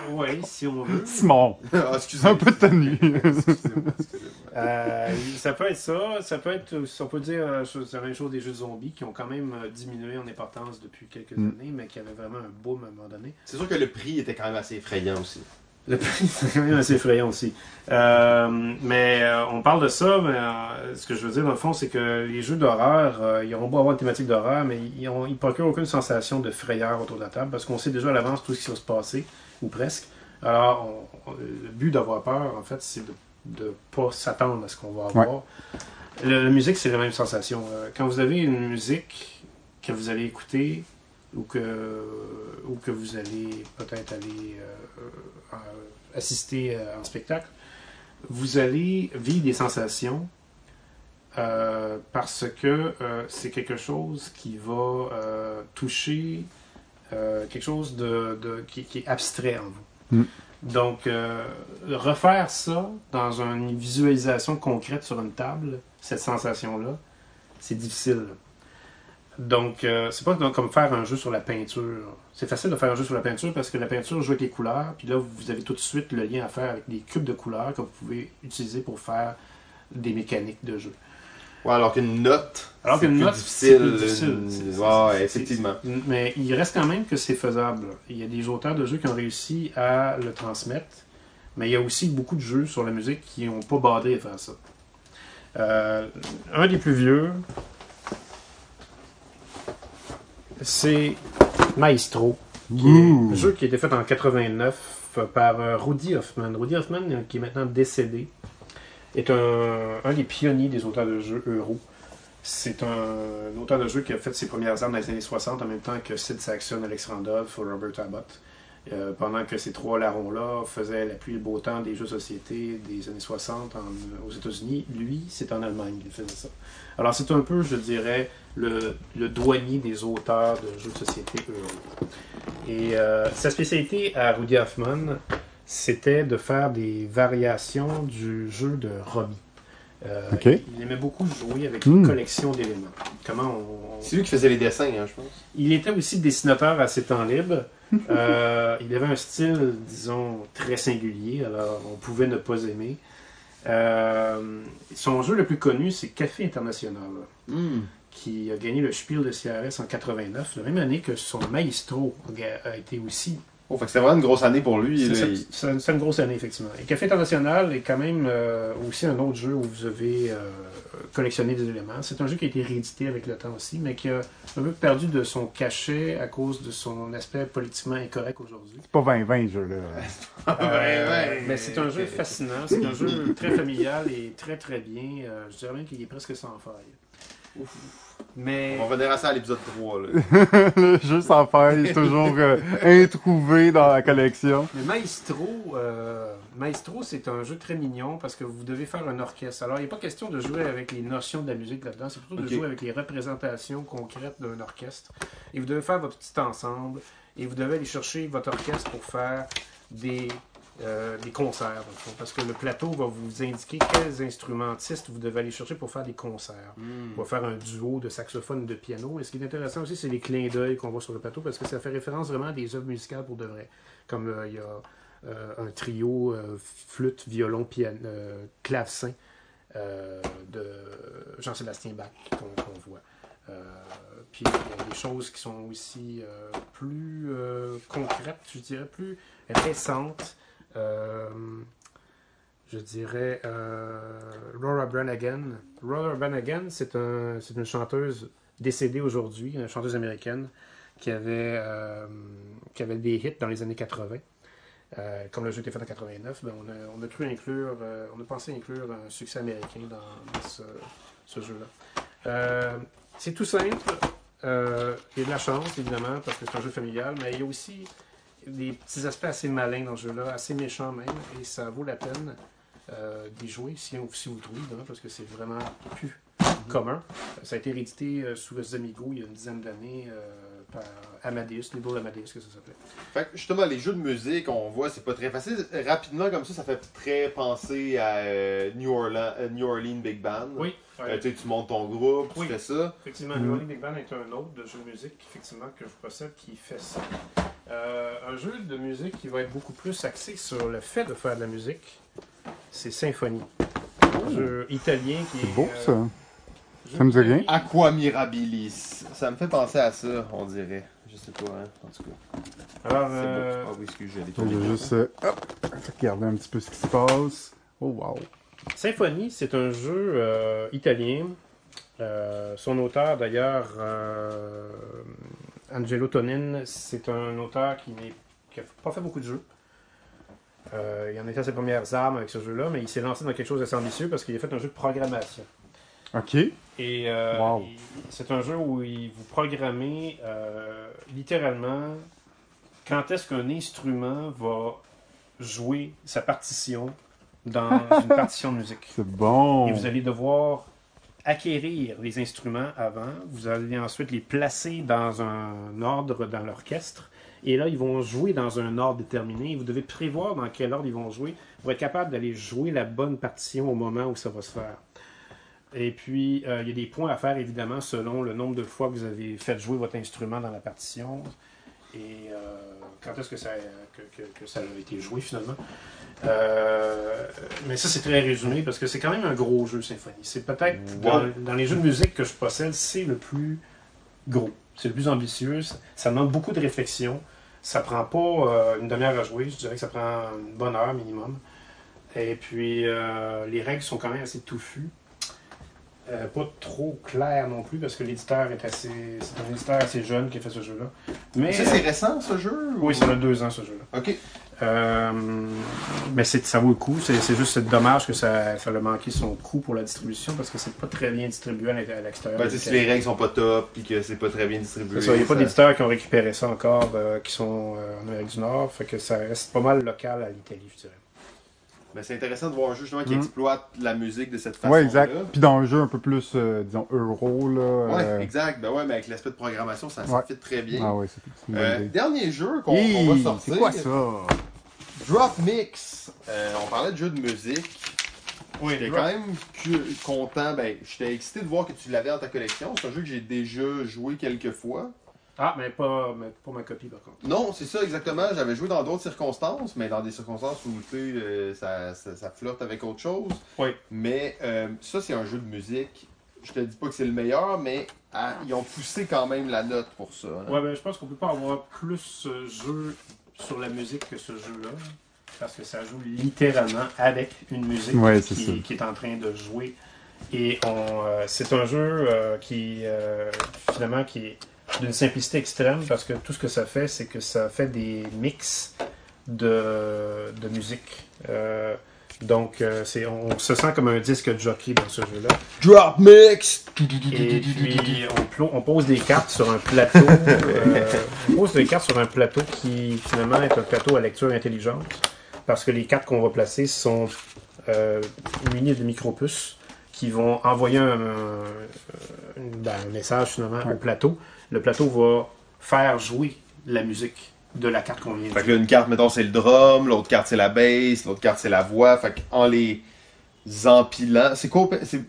Oui, si on veut. Simon, ah, excusez un peu tenu. Excusez-moi, excusez-moi. Euh, ça peut être ça, ça peut être, on peut dire, c'est la même chose des jeux de zombies qui ont quand même euh, diminué en importance depuis quelques Mm. années, mais qui avaient vraiment un boom à un moment donné. C'est sûr que le prix était quand même assez effrayant aussi. Le prix, c'est quand même assez effrayant aussi. Euh, mais euh, on parle de ça, mais euh, ce que je veux dire, dans le fond, c'est que les jeux d'horreur, ils auront beau avoir une thématique d'horreur, mais ils, ont, ils procurent aucune sensation de frayeur autour de la table, parce qu'on sait déjà à l'avance tout ce qui va se passer, ou presque. Alors, on- on- le but d'avoir peur, en fait, c'est de ne pas s'attendre à ce qu'on va avoir. Le- la musique, c'est la même sensation. Quand vous avez une musique que vous allez écouter, ou que, ou que vous allez peut-être aller euh, euh, assister euh, en spectacle, vous allez vivre des sensations euh, parce que euh, c'est quelque chose qui va euh, toucher quelque chose de, de- qui, qui est abstrait en vous. Mm. Donc, refaire ça dans une visualisation concrète sur une table, cette sensation-là, c'est difficile. Donc, euh, c'est pas comme faire un jeu sur la peinture. C'est facile de faire un jeu sur la peinture parce que la peinture joue avec les couleurs, puis là, vous avez tout de suite le lien à faire avec des cubes de couleurs que vous pouvez utiliser pour faire des mécaniques de jeu. Ouais, alors qu'une note. Alors qu'une note, difficile. c'est plus difficile. une- Ouais, effectivement. Mais il reste quand même que c'est faisable. Il y a des auteurs de jeux qui ont réussi à le transmettre, mais il y a aussi beaucoup de jeux sur la musique qui n'ont pas badé à faire ça. Euh, un des plus vieux, c'est Maestro, qui est un jeu qui a été fait en 89 par euh, Rudy Hoffman. Rudy Hoffman, euh, qui est maintenant décédé, est un, un des pionniers des auteurs de jeux euro. C'est un, auteur de jeu qui a fait ses premières armes dans les années 60 en même temps que Sid Saxon, Alex Randolph ou Robert Abbott. Euh, pendant que ces trois larrons-là faisaient la pluie et le beau temps des jeux de société des années 60 en- aux États-Unis, lui, c'est en Allemagne qu'il faisait ça. Alors c'est un peu, je dirais, le, le douanier des auteurs de jeux de société euro. Et euh, sa spécialité à Rudy Hoffman, c'était de faire des variations du jeu de Robbie. Euh, Ok. Il aimait beaucoup jouer avec Hmm. une collection d'éléments. Comment on, C'est lui qui faisait les dessins, hein, je pense. il était aussi dessinateur à ses temps libres. Euh, il avait un style, disons, très singulier, alors on pouvait ne pas aimer. Euh, son jeu le plus connu, c'est Café International, Hmm. Qui a gagné le Spiel de CRS en 89, la même année que son Maestro a été aussi Oh, fait que c'était vraiment une grosse année pour lui. c'est il- une grosse année, effectivement. Et Café International est quand même euh, aussi un autre jeu où vous avez euh, collectionné des éléments. C'est un jeu qui a été réédité avec le temps aussi, mais qui a un peu perdu de son cachet à cause de son aspect politiquement incorrect aujourd'hui. C'est pas 20-20, ce jeu-là. Euh. Mais c'est un jeu fascinant, c'est un jeu très familial et très très bien. Euh, je dirais même qu'il est presque sans faille. Mais On va revenir à ça à l'épisode 3. Là. le jeu sans faille est toujours euh, introuvé dans la collection. Le Maestro, euh, Maestro, c'est un jeu très mignon parce que vous devez faire un orchestre. Alors, il n'est pas question de jouer avec les notions de la musique là-dedans, c'est plutôt de jouer avec les représentations concrètes d'un orchestre. Et vous devez faire votre petit ensemble et vous devez aller chercher votre orchestre pour faire des, euh, des concerts, parce que le plateau va vous indiquer quels instrumentistes vous devez aller chercher pour faire des concerts. On va faire un duo de saxophone et de piano. Et ce qui est intéressant aussi, c'est les clins d'œil qu'on voit sur le plateau parce que ça fait référence vraiment à des œuvres musicales pour de vrai. Comme euh, il y a euh, un trio flûte, violon, piano, clavecin de Jean-Sébastien Bach qu'on voit. Euh, puis il y a des choses qui sont aussi euh, plus euh, concrètes, je dirais, plus récentes. Euh, je dirais euh, Laura Branigan. Laura Branigan, c'est un, c'est une chanteuse décédée aujourd'hui, une chanteuse américaine qui avait, euh, des hits dans les années 80. Euh, comme le jeu était fait en 89, ben on, a, pensé inclure un succès américain dans, ce, jeu-là. C'est tout simple. Il y a de la chance, évidemment, parce que c'est un jeu familial, mais il y a aussi des petits aspects assez malins dans ce jeu-là, assez méchants même, et ça vaut la peine euh, d'y jouer si, on- si vous le trouvez, évidemment, parce que c'est vraiment plus commun. Ça a été réédité euh, sous les Amigo il y a une dizaine d'années euh, par Amadeus, Little Amadeus, que ça s'appelait. Fait que justement, les jeux de musique, on voit, c'est pas très facile. Rapidement, comme ça, ça fait très penser à euh, New, Orleans, euh, New Orleans Big Band. Oui, Euh, tu montes ton groupe, tu fais ça. Effectivement, Mhm. New Orleans Big Band est un autre de jeu de musique effectivement, que je possède qui fait ça. Euh, un jeu de musique qui va être beaucoup plus axé sur le fait de faire de la musique, c'est Symphonie. Un jeu italien qui C'est est. beau, euh, ça. Ça me dit rien. Aqua Mirabilis. Ça me fait penser à ça, on dirait. Je sais pas, hein, en tout cas. Alors, C'est euh. Ah oui, excuse, j'ai Je détourné. vais juste euh, hop, regarder un petit peu ce qui se passe. Oh, wow. Symphonie, c'est un jeu euh, italien. Euh, son auteur, d'ailleurs, euh, Angelo Tonin, c'est un auteur qui n'a pas fait beaucoup de jeux. Euh, il en était à ses premières armes avec ce jeu-là, mais il s'est lancé dans quelque chose d'assez ambitieux parce qu'il a fait un jeu de programmation. Ok. Et euh, Wow. c'est un jeu où il- vous programmez euh, littéralement quand est-ce qu'un instrument va jouer sa partition dans une partition de musique. C'est bon. Et vous allez devoir acquérir les instruments avant. Vous allez ensuite les placer dans un ordre dans l'orchestre. Et là, ils vont jouer dans un ordre déterminé. Vous devez prévoir dans quel ordre ils vont jouer pour être capable d'aller jouer la bonne partition au moment où ça va se faire. Et puis, euh, il y a des points à faire, évidemment, selon le nombre de fois que vous avez fait jouer votre instrument dans la partition. Et euh, quand est-ce que ça, que, que- que ça a été joué, finalement. Euh, mais ça, c'est très résumé parce que c'est quand même un gros jeu symphonie. C'est peut-être dans, les jeux de musique que je possède, c'est le plus gros. C'est le plus ambitieux. Ça, ça demande beaucoup de réflexion. Ça prend pas euh, une demi-heure à jouer. Je dirais que ça prend une bonne heure minimum. Et puis, euh, les règles sont quand même assez touffues. Euh, pas trop claires non plus parce que l'éditeur est assez. C'est un éditeur assez jeune qui a fait ce jeu-là. Mais. Ça, c'est récent, ce jeu? ou- oui, ça a deux ans ce jeu-là. Ok. Euh, mais c'est, ça vaut le coup. C'est, juste c'est dommage que ça, ça a manqué son coût pour la distribution parce que c'est pas très bien distribué à l'extérieur. Ben, si les règles sont pas top puis que c'est pas très bien distribué. Ça, il n'y a pas d'éditeurs qui ont récupéré ça encore, euh, qui sont euh, en Amérique du Nord. Fait que ça reste pas mal local à l'Italie, je dirais. Ben, c'est intéressant de voir un jeu justement qui Mhm. exploite la musique de cette façon. Ouais, exact. Puis dans un jeu un peu plus, euh, disons, euro, là. Ouais, euh, exact. Ben ouais, mais avec l'aspect de programmation, ça, ça Ouais. fit très bien. Ah ouais, c'est Euh, dernier jeu qu'on va sortir. C'est quoi ça? Drop Mix. Euh, on parlait de jeu de musique. Oui, J'étais quand même cu- content. Ben, j'étais excité de voir que tu l'avais dans ta collection. C'est un jeu que j'ai déjà joué quelques fois. Ah, mais pas, mais pas ma copie par contre. Non, c'est ça exactement. J'avais joué dans d'autres circonstances, mais dans des circonstances où tu sais, euh, ça, ça, ça flotte avec autre chose. Oui. Mais euh, ça, c'est un jeu de musique. Je te dis pas que c'est le meilleur, mais ah, ils ont poussé quand même la note pour ça. hein. Ouais, ben, je pense qu'on peut pas avoir plus ce jeu sur la musique que ce jeu-là. Parce que ça joue littéralement avec une musique Ouais, qui, est en train de jouer. Et on, euh, c'est un jeu euh, qui, euh, finalement, qui est d'une simplicité extrême parce que tout ce que ça fait, c'est que ça fait des mix de, de musique. Euh, donc, euh, c'est, on se sent comme un disque jockey dans ce jeu-là. Drop Mix! Et puis, on, pose des cartes sur un plateau. euh, on pose des cartes sur un plateau qui, finalement, est un plateau à lecture intelligente. Parce que les cartes qu'on va placer sont munies de micro-puces qui vont envoyer un, un- ben, un message, finalement, Ouais. au plateau. Le plateau va faire jouer la musique de la carte qu'on vient de Fait que là, une carte, mettons, c'est le drum, l'autre carte, c'est la bass, l'autre carte, c'est la voix. Fait en les empilant, c'est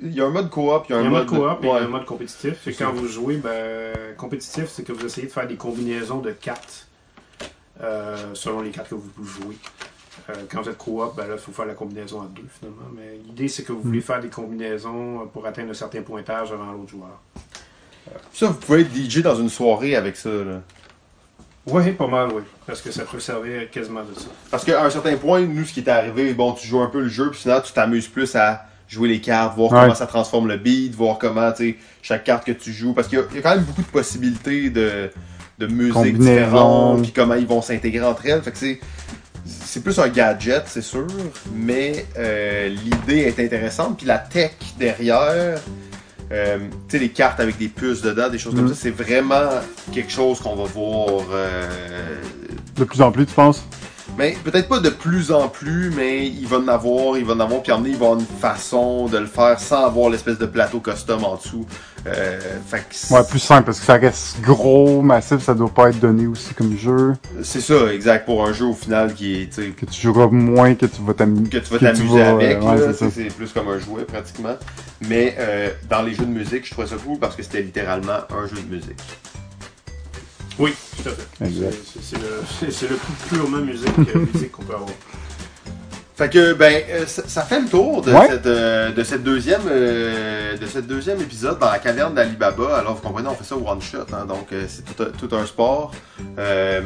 Il y a un mode coop, il y a un, Il y a un mode coop et il y a un mode compétitif. C'est quand vous jouez, ben, compétitif, c'est que vous essayez de faire des combinaisons de cartes euh, selon les cartes que vous jouez. Euh, quand vous êtes coop, ben là, il faut faire la combinaison à deux finalement. Mais l'idée, c'est que vous voulez faire des combinaisons pour atteindre un certain pointage avant l'autre joueur. Ça, vous pouvez être DJ dans une soirée avec ça. Là. Oui, pas mal, oui. Parce que ça peut servir quasiment de ça. Parce qu'à un certain point, nous, ce qui est arrivé, bon, tu joues un peu le jeu, puis finalement, tu t'amuses plus à jouer les cartes, voir Ouais. comment ça transforme le beat, voir comment, tu sais, chaque carte que tu joues. Parce qu'il y, a- il y a quand même beaucoup de possibilités de, de musique Combinaison. différentes, puis comment ils vont s'intégrer entre elles. Fait que c'est. C'est plus un gadget, c'est sûr, mais euh, l'idée est intéressante. Puis la tech derrière, euh, tu sais, les cartes avec des puces dedans, des choses comme Mm. ça, c'est vraiment quelque chose qu'on va voir euh, De plus en plus, tu penses? mais peut-être pas de plus en plus, mais il va en avoir, il va en avoir, puis emmener, il va avoir une façon de le faire sans avoir l'espèce de plateau custom en dessous. Euh, fait que c'est- Ouais, plus simple, parce que ça reste gros, massif, ça doit pas être donné aussi comme jeu. c'est ça, exact, pour un jeu au final qui est, Que tu joueras moins que tu vas t'amuser. que tu vas t'amuser avec, ouais, c'est plus comme un jouet pratiquement. Mais euh, dans les jeux de musique, je trouvais ça cool parce que c'était littéralement un jeu de musique. Oui, tout à fait. Exact. C'est- le, plus purement musique, euh, musique qu'on peut avoir. Fait que ben euh, ça, ça fait le tour de Ouais. cette euh, de cette deuxième euh, de cette deuxième épisode dans la caverne d'Alibaba. Alors vous comprenez, on fait ça one shot, hein, donc euh, c'est tout, un- tout un sport. Euh,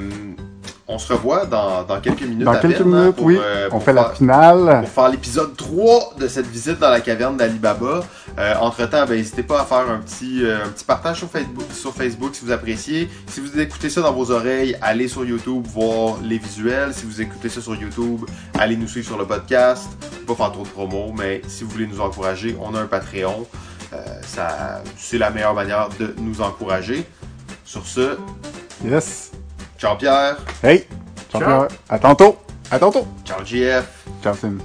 on se revoit dans, dans quelques minutes. Dans quelques peine, hein, minutes, pour, oui. On fait la finale. pour faire l'épisode 3 de cette visite dans la caverne d'Alibaba. Euh, entre-temps, ben, n'hésitez pas à faire un petit, euh, un petit partage sur Facebook, sur Facebook si vous appréciez. Si vous écoutez ça dans vos oreilles, allez sur YouTube voir les visuels. Si vous écoutez ça sur YouTube, allez nous suivre sur le podcast. Pas faire trop de promo, mais si vous voulez nous encourager, on a un Patreon. Euh, ça, c'est la meilleure manière de nous encourager. Sur ce, Yes. ciao Pierre, Hey! Ciao, Ciao. Pierre. À tantôt! À tantôt! ciao JF. Ciao, Sim.